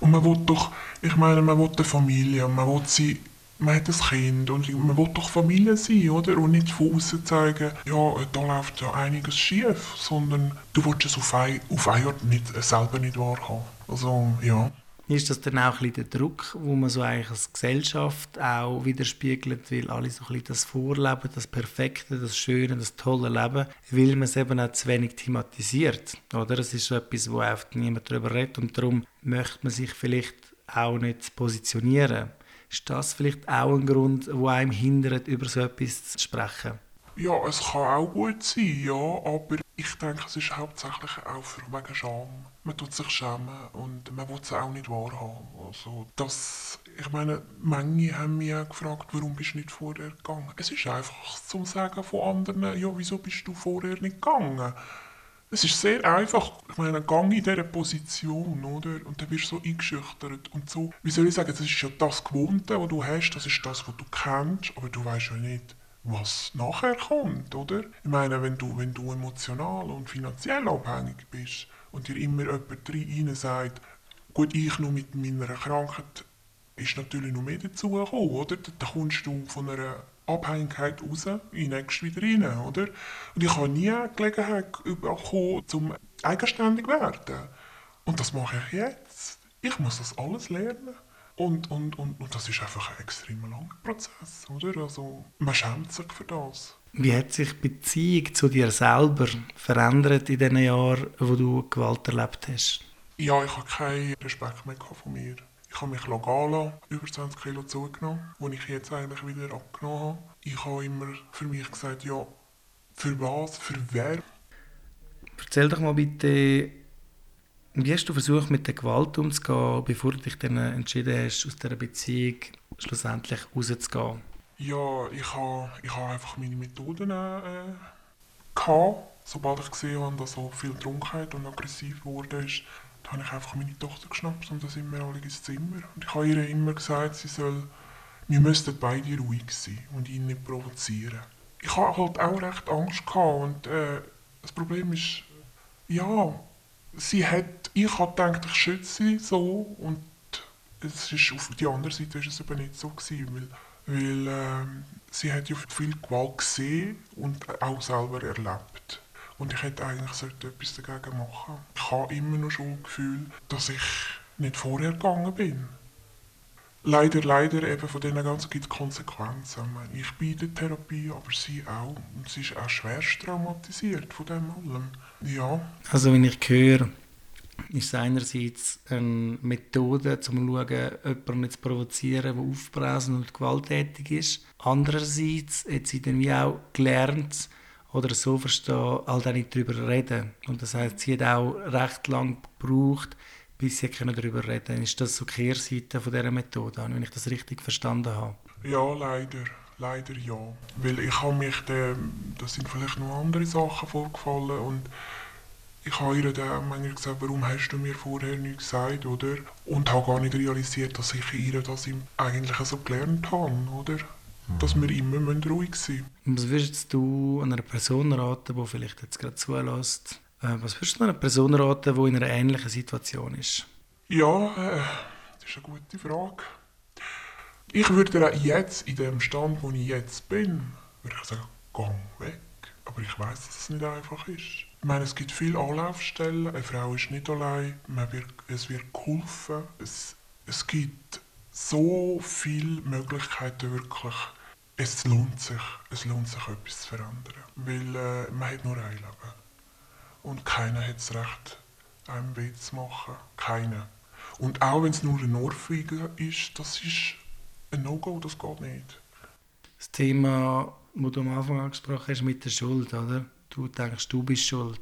Und man will doch, ich meine, man will eine Familie man will sie, man hat ein Kind und man will doch Familie sein, oder? Und nicht von außen zeigen, ja, da läuft ja einiges schief, sondern du willst es auf ein, auf eine Art nicht, selber nicht wahrhaben. Also, ja. Ist das dann auch ein bisschen der Druck, wo man so eigentlich als Gesellschaft auch widerspiegelt, weil alle so ein bisschen das Vorleben, das Perfekte, das Schöne, das tolle Leben, weil man es eben auch zu wenig thematisiert, oder? Es ist so etwas, wo oft niemand darüber redet und darum möchte man sich vielleicht auch nicht positionieren. Ist das vielleicht auch ein Grund, wo einem hindert, über so etwas zu sprechen? Ja, es kann auch gut sein, ja, aber ich denke, es ist hauptsächlich auch wegen Scham. Man tut sich schämen und man will es auch nicht wahrhaben. Also, das, ich meine, manche haben mich auch gefragt, warum bist du nicht vorher gegangen? Es ist einfach zum Sagen von anderen, ja, wieso bist du vorher nicht gegangen? Es ist sehr einfach. Ich meine, gang in dieser Position, oder? Und dann wirst du so eingeschüchtert und so. Wie soll ich sagen, das ist ja das Gewohnte, was du hast, das ist das, was du kennst, aber du weißt ja nicht, was nachher kommt, oder? Ich meine, wenn du, wenn du emotional und finanziell abhängig bist und dir immer jemand rein sagt, gut, ich nur mit meiner Krankheit ist natürlich noch mehr dazugekommen, oder? Da kommst du von einer Abhängigkeit raus, nächst wieder rein, oder? Und ich habe nie die Gelegenheit bekommen, zum eigenständig werden. Und das mache ich jetzt. Ich muss das alles lernen. Und, und, und, und das ist einfach ein extrem langer Prozess, oder? Also, man schämt sich für das. Wie hat sich die Beziehung zu dir selber verändert in den Jahren, wo du Gewalt erlebt hast? Ja, ich habe keinen Respekt mehr von mir. Ich habe mich gehen über 20 Kilo zugenommen, die ich jetzt eigentlich wieder abgenommen habe. Ich habe immer für mich gesagt, ja, für was, für wer? Erzähl doch mal bitte, wie hast du versucht, mit der Gewalt umzugehen, bevor du dich dann entschieden hast, aus dieser Beziehung schlussendlich rauszugehen? Ja, ich habe, ich habe einfach meine Methoden äh, gehabt. Sobald ich gesehen habe, dass so viel Trunkenheit und aggressiv geworden ist, habe ich einfach meine Tochter geschnappt und dann sind wir alle ins Zimmer. Und ich habe ihr immer gesagt, sie soll, wir müssten beide ruhig sein und ihn nicht provozieren. ich habe halt auch recht Angst gehabt und äh, das Problem ist, ja, sie hat, ich habe gedacht, ich schütze sie so und es ist auf die andere Seite ist es eben nicht so gewesen, weil, weil ähm, sie hat ja viel Gewalt gesehen und auch selber erlebt. Und ich hätte eigentlich sollte etwas dagegen machen. Ich habe immer noch schon das Gefühl, dass ich nicht vorher gegangen bin. Leider, leider eben von denen ganzen gibt es Konsequenzen. Ich bin in der Therapie, aber sie auch. Und sie ist auch schwerst traumatisiert von dem allem. Ja. Also wenn ich höre, ist es einerseits eine Methode, um zu schauen, jemanden zu provozieren, der aufbrausend und gewalttätig ist. Andererseits hat sie dann wie auch gelernt, oder so verstehen, halt auch nicht darüber reden. Und das heißt, sie hat auch recht lang gebraucht, bis sie darüber reden können. Ist das so die Kehrseite von dieser Methode, wenn ich das richtig verstanden habe? Ja, leider. Leider ja. Weil ich habe mich, da, da sind vielleicht noch andere Sachen vorgefallen und ich habe ihr dann manchmal gesagt, warum hast du mir vorher nichts gesagt, oder? Und habe gar nicht realisiert, dass ich ihr das eigentlich so gelernt habe, oder? Dass wir immer ruhig sein müssen. Was würdest du einer Person raten, die vielleicht jetzt gerade zulässt? Äh, was würdest du einer Person raten, die in einer ähnlichen Situation ist? Ja, äh, das ist eine gute Frage. Ich würde jetzt, in dem Stand, wo ich jetzt bin, würde ich sagen, gang weg. Aber ich weiß, dass es nicht einfach ist. Ich meine, es gibt viele Anlaufstellen. Eine Frau ist nicht allein. Man wird, es wird geholfen. Es, es gibt so viele Möglichkeiten wirklich. Es lohnt sich, es lohnt sich etwas zu verändern, weil äh, man hat nur ein Leben und keiner hat das Recht, einem weh zu machen, keiner. Und auch wenn es nur ein Ohrfeige ist, das ist ein No-Go, das geht nicht. Das Thema, das du am Anfang angesprochen hast, mit der Schuld, oder? Du denkst, du bist schuld.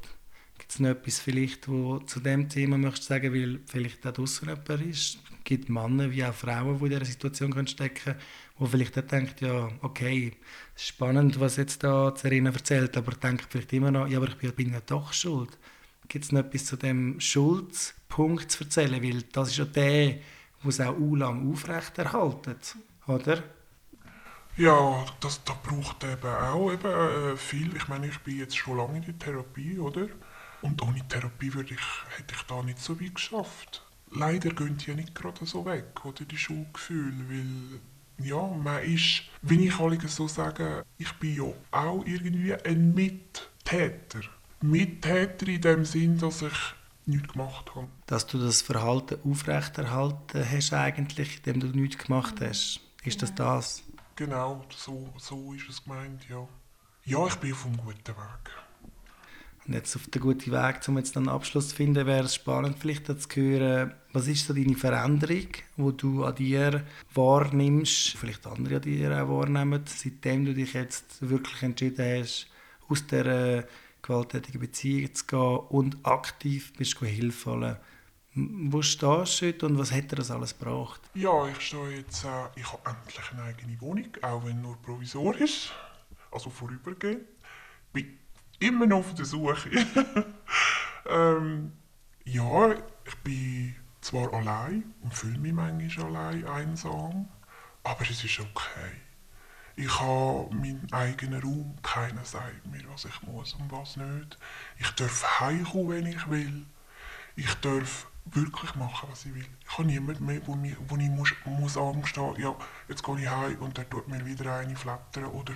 Gibt es noch etwas vielleicht, wo zu dem Thema möchtest sagen, weil vielleicht auch draussen jemand ist? Gibt Männer wie auch Frauen, die in dieser Situation stecken können, wo vielleicht auch denkt, ja, okay, spannend, was jetzt da Serena erzählt, aber denkt vielleicht immer noch, ja, aber ich bin ja doch schuld. Gibt es noch etwas zu dem Schuldpunkt zu erzählen? Weil das ist ja der, der es auch lang aufrechterhaltet, oder? Ja, das, das braucht eben auch eben, äh, viel. Ich meine, ich bin jetzt schon lange in der Therapie, oder? Und ohne Therapie würde ich, hätte ich da nicht so weit geschafft. Leider gehen die ja nicht gerade so weg, oder die Schuldgefühle, weil ja, man ist, wie ich alle so sage, ich bin ja auch irgendwie ein Mittäter. Mittäter in dem Sinn, dass ich nichts gemacht habe. Dass du das Verhalten aufrechterhalten hast eigentlich, indem du nichts gemacht hast. Ist das das? Genau, so, so ist es gemeint, ja. Ja, ich bin auf einem guten Weg. Und jetzt auf den guten Weg, um jetzt einen Abschluss zu finden, wäre es spannend, vielleicht zu hören, was ist so deine Veränderung, die du an dir wahrnimmst, vielleicht andere an dir auch wahrnehmen, seitdem du dich jetzt wirklich entschieden hast, aus dieser gewalttätigen Beziehung zu gehen und aktiv bist Hilfe holen. Wo stehst du heute und was hat dir das alles gebracht? Ja, ich stehe jetzt, äh, ich habe endlich eine eigene Wohnung, auch wenn nur provisorisch, also vorübergehend. Bin immer noch auf der Suche. (laughs) ähm, ja, ich bin zwar allein und fühle mich manchmal allein, einsam, aber es ist okay. Ich habe meinen eigenen Raum, keiner sagt mir, was ich muss und was nicht. Ich darf heimkommen, wenn ich will. Ich darf wirklich machen, was ich will. Ich habe niemanden mehr, wo, mich, wo ich muss, muss Angst haben, ja, jetzt gehe ich heim und der tut mir wieder eine flattern oder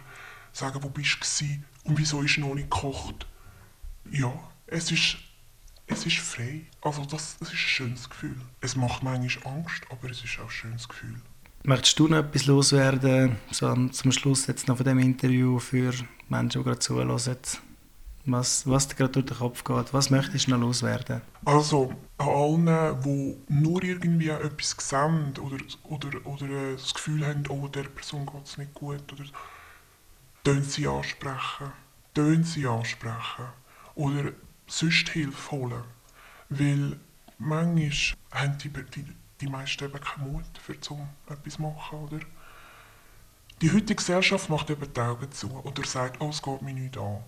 sagen, wo bist du und wieso ist noch nicht gekocht. Ja, es ist, es ist frei. Also das, das ist ein schönes Gefühl. Es macht manchmal Angst, aber es ist auch ein schönes Gefühl. Möchtest du noch etwas loswerden, so zum Schluss jetzt noch von dem Interview für Menschen, die gerade zuhören? Was, was dir gerade durch den Kopf geht, was möchtest du noch loswerden? Also, an allen, die nur irgendwie etwas sehen oder, oder, oder das Gefühl haben, oh, der Person geht es nicht gut, oder Tönen sie ansprechen. Tönen sie ansprechen. Oder sonst Hilfe holen. Weil manchmal haben die, die, die meisten eben keinen Mut, für zum etwas zu machen. Oder? Die heutige Gesellschaft macht eben die Augen zu oder sagt, oh, es geht mir nicht an.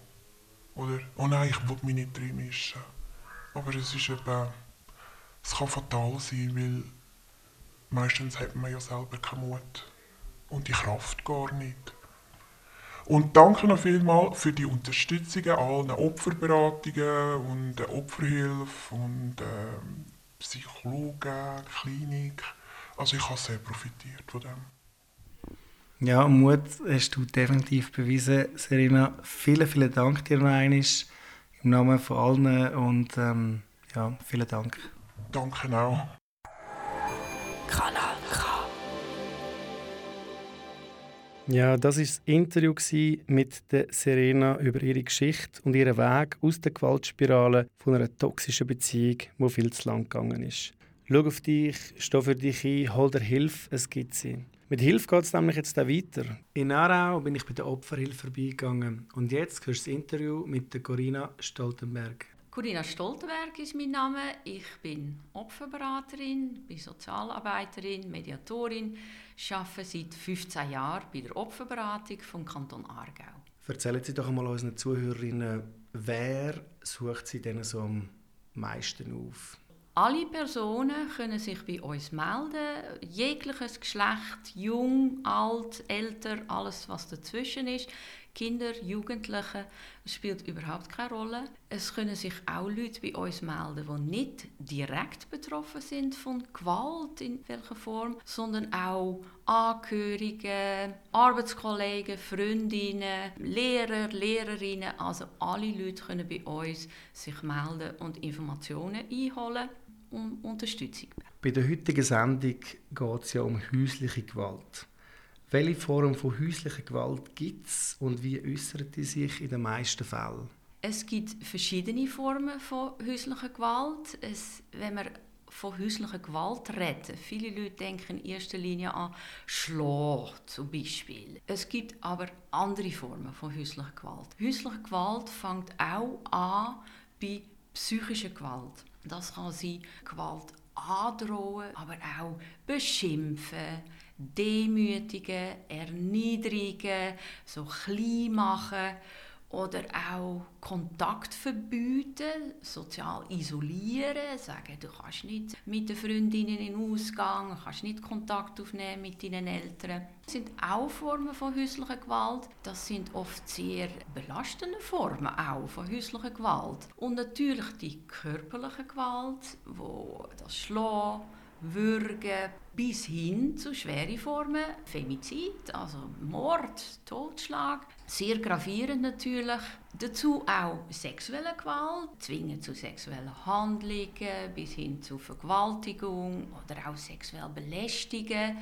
Oder, oh nein, ich will mich nicht drin mischen. Aber es ist eben, es kann fatal sein, weil meistens hat man ja selber keinen Mut und die Kraft gar nicht. Und danke noch vielmal für die Unterstützung an allen Opferberatungen und Opferhilfe und ähm, Psychologen, Klinik. Also ich habe sehr profitiert von dem. Ja, Mut hast du definitiv bewiesen, Serena. Vielen, vielen Dank dir noch einmal im Namen von allen und ähm, ja, vielen Dank. Danke auch. Kanal K. Ja, das war das Interview mit der Serena über ihre Geschichte und ihren Weg aus der Gewaltspirale von einer toxischen Beziehung, die viel zu lang gegangen ist. Schau auf dich, steh für dich ein, hol dir Hilfe, es gibt sie. Mit Hilfe geht es nämlich jetzt weiter. In Aarau bin ich bei der Opferhilfe vorbeigegangen und jetzt hörst du das Interview mit der Corinna Stoltenberg. Corinna Stoltenberg ist mein Name. Ich bin Opferberaterin, bin Sozialarbeiterin, Mediatorin, arbeite seit 15 Jahren bei der Opferberatung vom Kanton Aargau. Erzählen Sie doch einmal unseren Zuhörerinnen, wer sucht Sie denn so am meisten auf? Alle Personen können sich bei uns melden, jegliches Geschlecht, jung, alt, älter, alles was dazwischen ist. Kinder, Jugendliche, spielt überhaupt keine Rolle. Es können sich auch Leute bei uns melden, die nicht direkt betroffen sind von Gewalt in welcher Form, sondern auch Angehörige, Arbeitskollegen, Freundinnen, Lehrer, Lehrerinnen. Also alle Leute können bei uns sich melden und Informationen einholen um Unterstützung. Bei der heutigen Sendung geht es ja um häusliche Gewalt. Welche Form von häuslicher Gewalt gibt es und wie äußert die sich in den meisten Fällen? Es gibt verschiedene Formen von häuslicher Gewalt. Es, wenn wir von häuslicher Gewalt reden, viele Leute denken in erster Linie an Schlag zum Beispiel. Es gibt aber andere Formen von häuslicher Gewalt. Häusliche Gewalt fängt auch an bei psychischer Gewalt. Das kann sein Gewalt androhen, aber auch beschimpfen, demütigen, erniedrigen, so klein machen oder auch Kontakt verbieten, sozial isolieren, sagen, du kannst nicht mit den Freundinnen in den Ausgang, kannst nicht Kontakt aufnehmen mit deinen Eltern. Das sind auch Formen von häuslicher Gewalt. Das sind oft sehr belastende Formen auch von häuslicher Gewalt. Und natürlich die körperliche Gewalt, wo das Schlagen, Würgen bis hin zu schweren Formen, Femizid, also Mord, Totschlag, sehr gravierend natürlich. Dazu auch sexuelle Gewalt, Zwingen zu sexuellen Handlungen bis hin zu Vergewaltigung oder auch sexuell belästigen.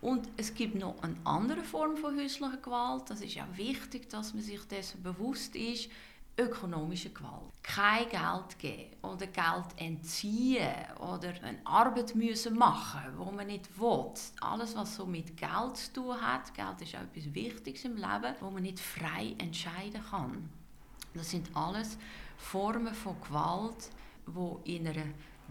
Und es gibt noch eine andere Form von häuslicher Gewalt. Das ist auch wichtig, dass man sich dessen bewusst ist ökonomische Gewalt. Kein Geld geben oder Geld entziehen oder eine Arbeit müssen machen, wo man nicht will. Alles, was so mit Geld zu tun hat, Geld ist auch etwas Wichtiges im Leben, wo man nicht frei entscheiden kann. Das sind alles Formen von Gewalt, wo in einer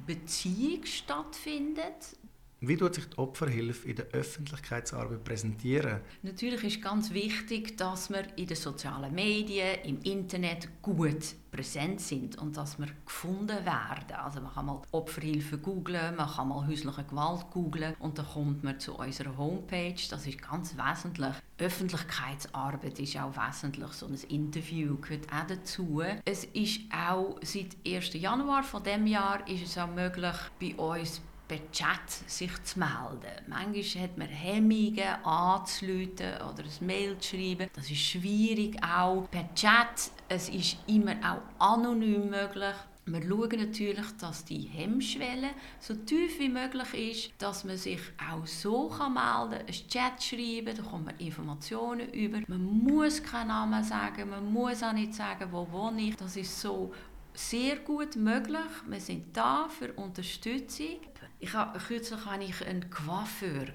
Beziehung stattfindet, wie tut sich die Opferhilfe in der Öffentlichkeitsarbeit präsentieren? Natürlich ist ganz wichtig, dass wir in den sozialen Medien, im Internet gut präsent sind und dass wir gefunden werden. Also man kann mal Opferhilfe googlen, man kann mal häusliche Gewalt googlen und dann kommt man zu unserer Homepage. Das ist ganz wesentlich. Öffentlichkeitsarbeit ist auch wesentlich. So ein Interview gehört auch dazu. Es ist auch seit 1. Januar von dem Jahr ist es auch möglich, bei uns per Chat sich zu melden. Manchmal hat man Hemmungen anzuleiten oder ein Mail zu schreiben. Das ist schwierig auch per Chat. Es ist immer auch anonym möglich. Wir schauen natürlich, dass die Hemmschwelle so tief wie möglich ist, dass man sich auch so melden kann, ein Chat schreiben, da kommt man Informationen über. Man muss keinen Namen sagen, man muss auch nicht sagen, wo wohne ich. Das ist so sehr gut möglich. Wir sind da für Unterstützung. Ich habe, kürzlich hatte ich einen Coiffeur,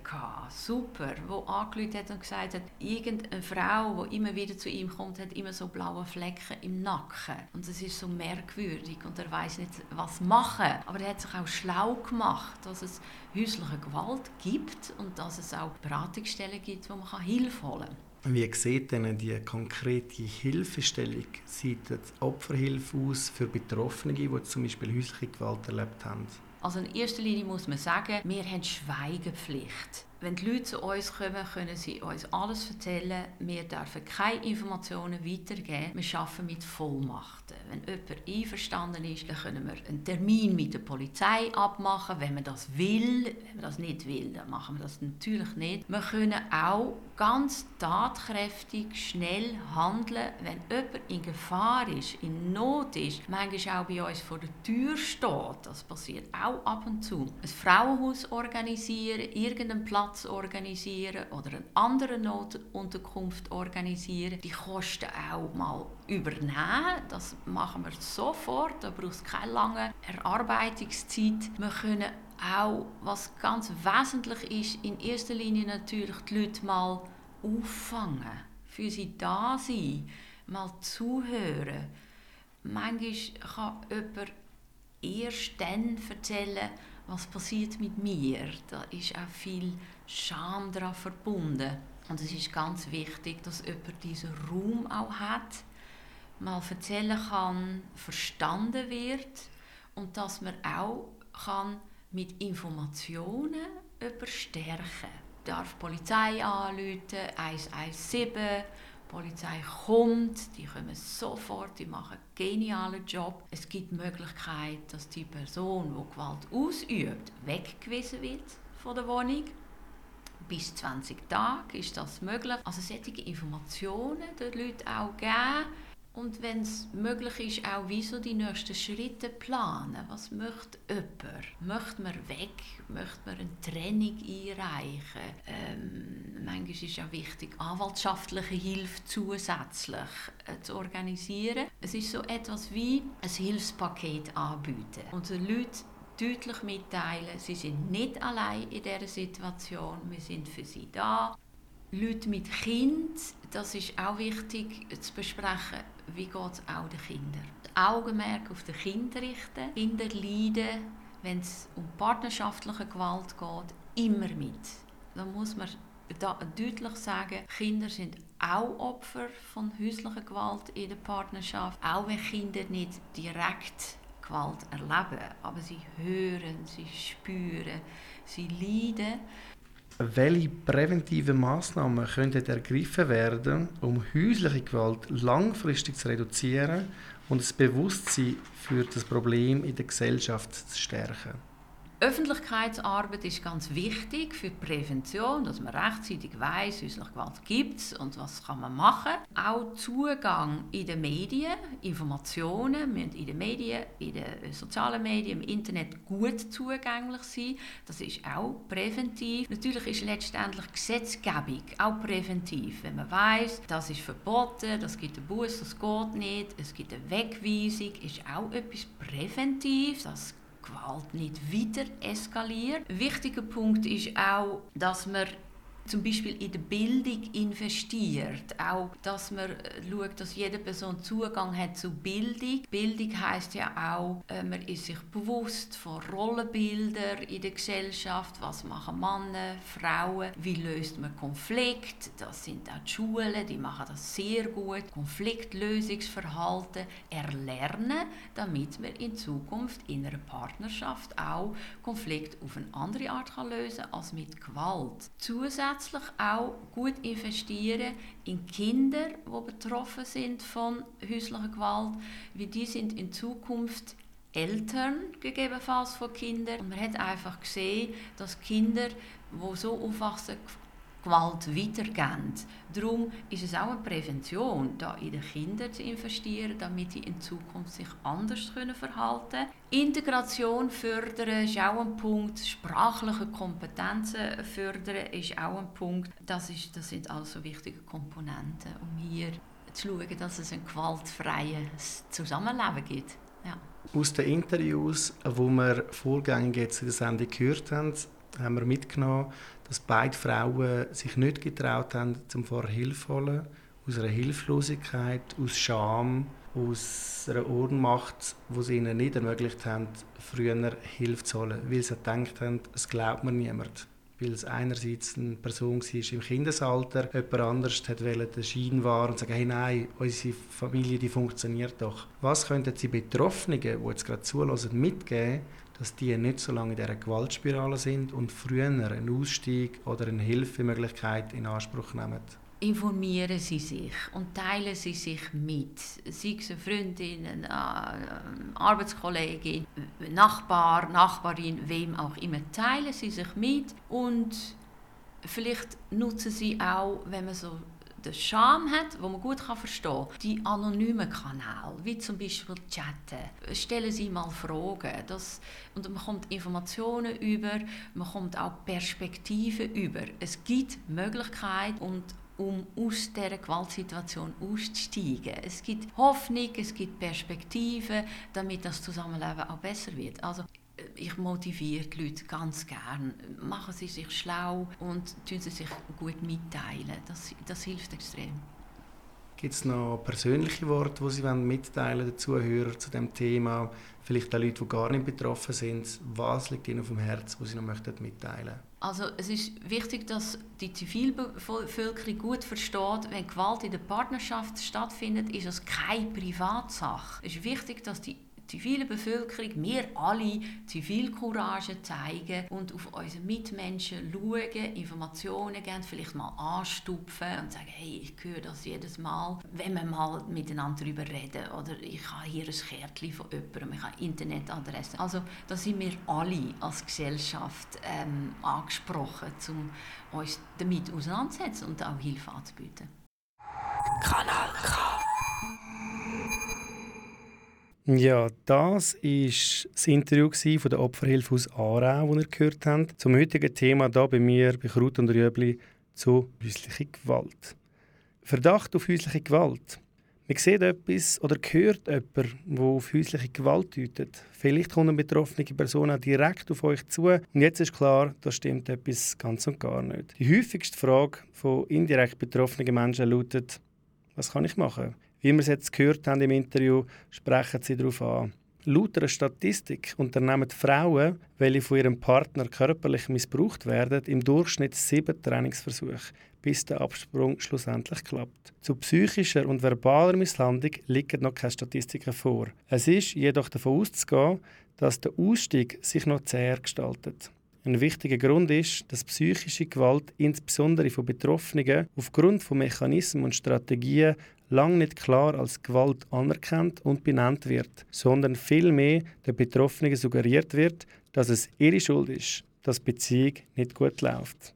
super, der angerufen hat und gesagt hat, irgendeine Frau, die immer wieder zu ihm kommt, hat immer so blaue Flecken im Nacken. Und das ist so merkwürdig und er weiß nicht, was machen. Aber er hat sich auch schlau gemacht, dass es häusliche Gewalt gibt und dass es auch Beratungsstellen gibt, wo man Hilfe holen kann. Wie sieht denn die konkrete Hilfestellung seit der Opferhilfe aus für Betroffene, die zum Beispiel häusliche Gewalt erlebt haben? Also in erster Linie muss man sagen, wir haben Schweigepflicht. Wenn die Leute zu uns kommen, können sie uns alles erzählen. Wir dürfen keine Informationen weitergeben. Wir arbeiten mit Vollmachten. Wenn jemand einverstanden ist, dann können wir einen Termin mit der Polizei abmachen, wenn man das will. Wenn man das nicht will, dann machen wir das natürlich nicht. Wir können auch ganz tatkräftig, schnell handeln, wenn jemand in Gefahr ist, in Not ist, manchmal auch bei uns vor der Tür steht. Das passiert auch ab und zu. Ein Frauenhaus organisieren, irgendeinen Platz organisieren oder eine andere Notunterkunft organisieren, die Kosten auch mal übernehmen. Das machen wir sofort, da braucht es keine lange Erarbeitungszeit. Wir können auch, was ganz wesentlich ist, in erster Linie natürlich die Leute mal auffangen, für sie da sein, mal zuhören. Manchmal kann jemand erst dann erzählen, was passiert mit mir. Da ist auch viel Scham daran verbunden. Und es ist ganz wichtig, dass jemand diesen Raum auch hat, mal erzählen kann, verstanden wird und dass man auch kann mit Informationen überstärken. Darf die Polizei anrufen, 117, die Polizei kommt, die kommen sofort, die machen einen genialen Job. Es gibt die Möglichkeit, dass die Person, die Gewalt ausübt, weggewiesen wird von der Wohnung. Bis 20 Tage ist das möglich. Also solche Informationen den Leuten auch geben, und wenn es möglich ist, auch wie so die nächsten Schritte planen. Was möchte jemand? Möchte man weg? Möchte man eine Trennung einreichen? Ähm, manchmal ist ja wichtig, anwaltschaftliche Hilfe zusätzlich äh, zu organisieren. Es ist so etwas wie ein Hilfspaket anbieten und den Leuten deutlich mitteilen, sie sind nicht allein in dieser Situation, wir sind für sie da. Leute mit Kind, das ist auch wichtig zu besprechen wie geht es auch den Kindern. Das Augenmerk auf die Kinder richten. Kinder leiden, wenn es um partnerschaftliche Gewalt geht, immer mit. Da muss man da deutlich sagen, Kinder sind auch Opfer von häuslicher Gewalt in der Partnerschaft, auch wenn Kinder nicht direkt Gewalt erleben, aber sie hören, sie spüren, sie leiden welche präventiven Maßnahmen könnten ergriffen werden, um häusliche Gewalt langfristig zu reduzieren und das Bewusstsein für das Problem in der Gesellschaft zu stärken? Öffentlichkeitsarbeit ist ganz wichtig für die Prävention, dass man rechtzeitig weiß, häusliche Gewalt gibt und was kann man machen. Auch Zugang in den Medien, Informationen müssen in den Medien, in den sozialen Medien, im Internet gut zugänglich sein. Das ist auch präventiv. Natürlich ist letztendlich Gesetzgebung auch präventiv. Wenn man weiß, das ist verboten, das gibt einen Bus, das geht nicht, es gibt eine Wegweisung, ist auch etwas präventiv. Das Gewalt nicht wieder eskaliert. Wichtiger Punkt ist auch, dass man zum Beispiel in die Bildung investiert. Auch, dass man äh, schaut, dass jede Person Zugang hat zu Bildung. Bildung heißt ja auch, äh, man ist sich bewusst von Rollenbildern in der Gesellschaft. Was machen Männer, Frauen? Wie löst man Konflikt? Das sind auch die Schulen, die machen das sehr gut. Konfliktlösungsverhalten erlernen, damit man in Zukunft in einer Partnerschaft auch Konflikt auf eine andere Art kann lösen als mit Gewalt. Zusätzlich zusätzlich auch gut investieren in Kinder, die betroffen sind von häuslicher Gewalt, weil die sind in Zukunft Eltern gegebenenfalls von Kindern. Und man hat einfach gesehen, dass Kinder, die so aufwachsen, Gewalt weitergeben. Darum ist es auch eine Prävention, da in die Kinder zu investieren, damit sie in Zukunft sich anders können verhalten. Integration fördern ist auch ein Punkt. Sprachliche Kompetenzen fördern ist auch ein Punkt. Das, ist, das sind also wichtige Komponenten, um hier zu schauen, dass es ein gewaltfreies Zusammenleben gibt. Ja. Aus den Interviews, die wir vorgängig jetzt in der Sendung gehört haben, haben wir mitgenommen, dass beide Frauen sich nicht getraut haben, zum vorher Hilfe zu holen. Aus einer Hilflosigkeit, aus Scham, aus einer Ohnmacht, wo sie ihnen nicht ermöglicht haben, früher Hilfe zu holen, weil sie gedacht haben, es glaubt mir niemand. Weil es einerseits eine Person war im Kindesalter, jemand anders wollte der Schein war und sagen, hey nein, unsere Familie die funktioniert doch. Was könnten Sie Betroffenen, die jetzt gerade zulassen, mitgeben, dass die nicht so lange in dieser Gewaltspirale sind und früher einen Ausstieg oder eine Hilfemöglichkeit in Anspruch nehmen? informieren Sie sich und teilen Sie sich mit. Sei es eine Freundin, eine Arbeitskollegin, Nachbar, Nachbarin, wem auch immer. Teilen Sie sich mit und vielleicht nutzen Sie auch, wenn man so den Charme hat, wo man gut verstehen kann, die anonymen Kanäle, wie zum Beispiel Chatten. Stellen Sie mal Fragen. Das, und man kommt Informationen über, man kommt auch Perspektiven über. Es gibt Möglichkeiten und um aus dieser Gewaltsituation auszusteigen. Es gibt Hoffnung, es gibt Perspektiven, damit das Zusammenleben auch besser wird. Also ich motiviere die Leute ganz gern. Machen sie sich schlau und tun sie sich gut mitteilen. Das, das hilft extrem. Gibt es noch persönliche Worte, die Sie mitteilen den Zuhörern zu dem Thema? Vielleicht auch Leute, die gar nicht betroffen sind. Was liegt Ihnen auf dem Herzen, was Sie noch möchten mitteilen Also es ist wichtig, dass die Zivilbevölkerung gut versteht, wenn Gewalt in der Partnerschaft stattfindet, ist es keine Privatsache. Es ist wichtig, dass die zivile Bevölkerung, wir alle Zivilcourage zeigen und auf unsere Mitmenschen schauen, Informationen geben, vielleicht mal anstupfen und sagen, hey, ich höre das jedes Mal, wenn wir mal miteinander darüber reden oder ich habe hier ein Kärtchen von jemandem, ich habe Internetadresse. Also da sind wir alle als Gesellschaft ähm, angesprochen, um uns damit auseinanderzusetzen und auch Hilfe anzubieten. Kanal K. Ja, das ist das Interview von der Opferhilfe aus Aarau, das ihr gehört habt, zum heutigen Thema hier bei mir bei Kraut und Rüebli zu häuslicher Gewalt. Verdacht auf häusliche Gewalt. Man sieht etwas oder hört jemanden, der auf häusliche Gewalt deutet. Vielleicht kommt eine betroffene Person auch direkt auf euch zu und jetzt ist klar, da stimmt etwas ganz und gar nicht. Die häufigste Frage von indirekt betroffenen Menschen lautet, was kann ich machen? Wie wir es jetzt gehört haben im Interview, sprechen sie darauf an. Laut einer Statistik unternehmen Frauen, welche von ihrem Partner körperlich missbraucht werden, im Durchschnitt sieben Trainingsversuche, bis der Absprung schlussendlich klappt. Zu psychischer und verbaler Misshandlung liegen noch keine Statistiken vor. Es ist jedoch davon auszugehen, dass der Ausstieg sich noch zäher gestaltet. Ein wichtiger Grund ist, dass psychische Gewalt insbesondere von Betroffenen aufgrund von Mechanismen und Strategien lang nicht klar als Gewalt anerkannt und benannt wird, sondern vielmehr der Betroffenen suggeriert wird, dass es ihre Schuld ist, dass die Beziehung nicht gut läuft.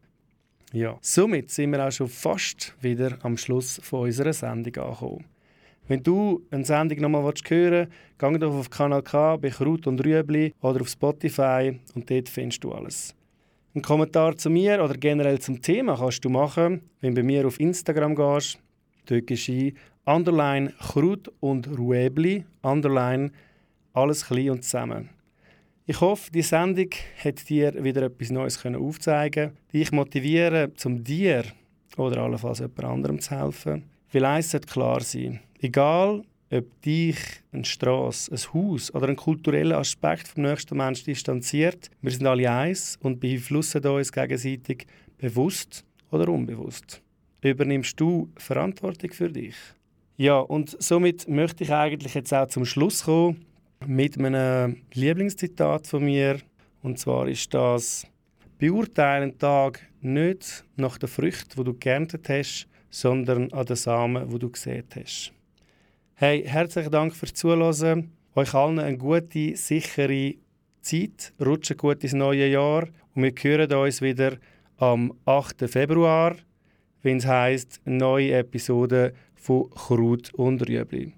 Ja, somit sind wir auch schon fast wieder am Schluss von unserer Sendung angekommen. Wenn du eine Sendung nochmal hören willst, geh doch auf Kanal K bei Kraut und Rüebli oder auf Spotify und dort findest du alles. Einen Kommentar zu mir oder generell zum Thema kannst du machen, wenn du bei mir auf Instagram gehst. Du Underline Kraut und Rüebli, Underline alles klein und zusammen. Ich hoffe, die Sendung hat dir wieder etwas Neues aufzeigen dich motivieren, um dir oder allenfalls jemand anderem zu helfen. Weil eins sollte klar sein, Egal, ob dich eine Straße, ein Haus oder ein kultureller Aspekt vom nächsten Menschen distanziert, wir sind alle eins und beeinflussen uns gegenseitig bewusst oder unbewusst. Übernimmst du Verantwortung für dich? Ja, und somit möchte ich eigentlich jetzt auch zum Schluss kommen mit einem Lieblingszitat von mir. Und zwar ist das: Beurteile einen Tag nicht nach den Früchten, die du geerntet hast, sondern an den Samen, die du gesät hast. Hey, herzlichen Dank fürs Zuhören. Euch allen eine gute, sichere Zeit. Rutschen gut ins neue Jahr. Und wir hören uns wieder am 8. Februar, wenn es heisst, neue Episode von Kraut und Rüebli.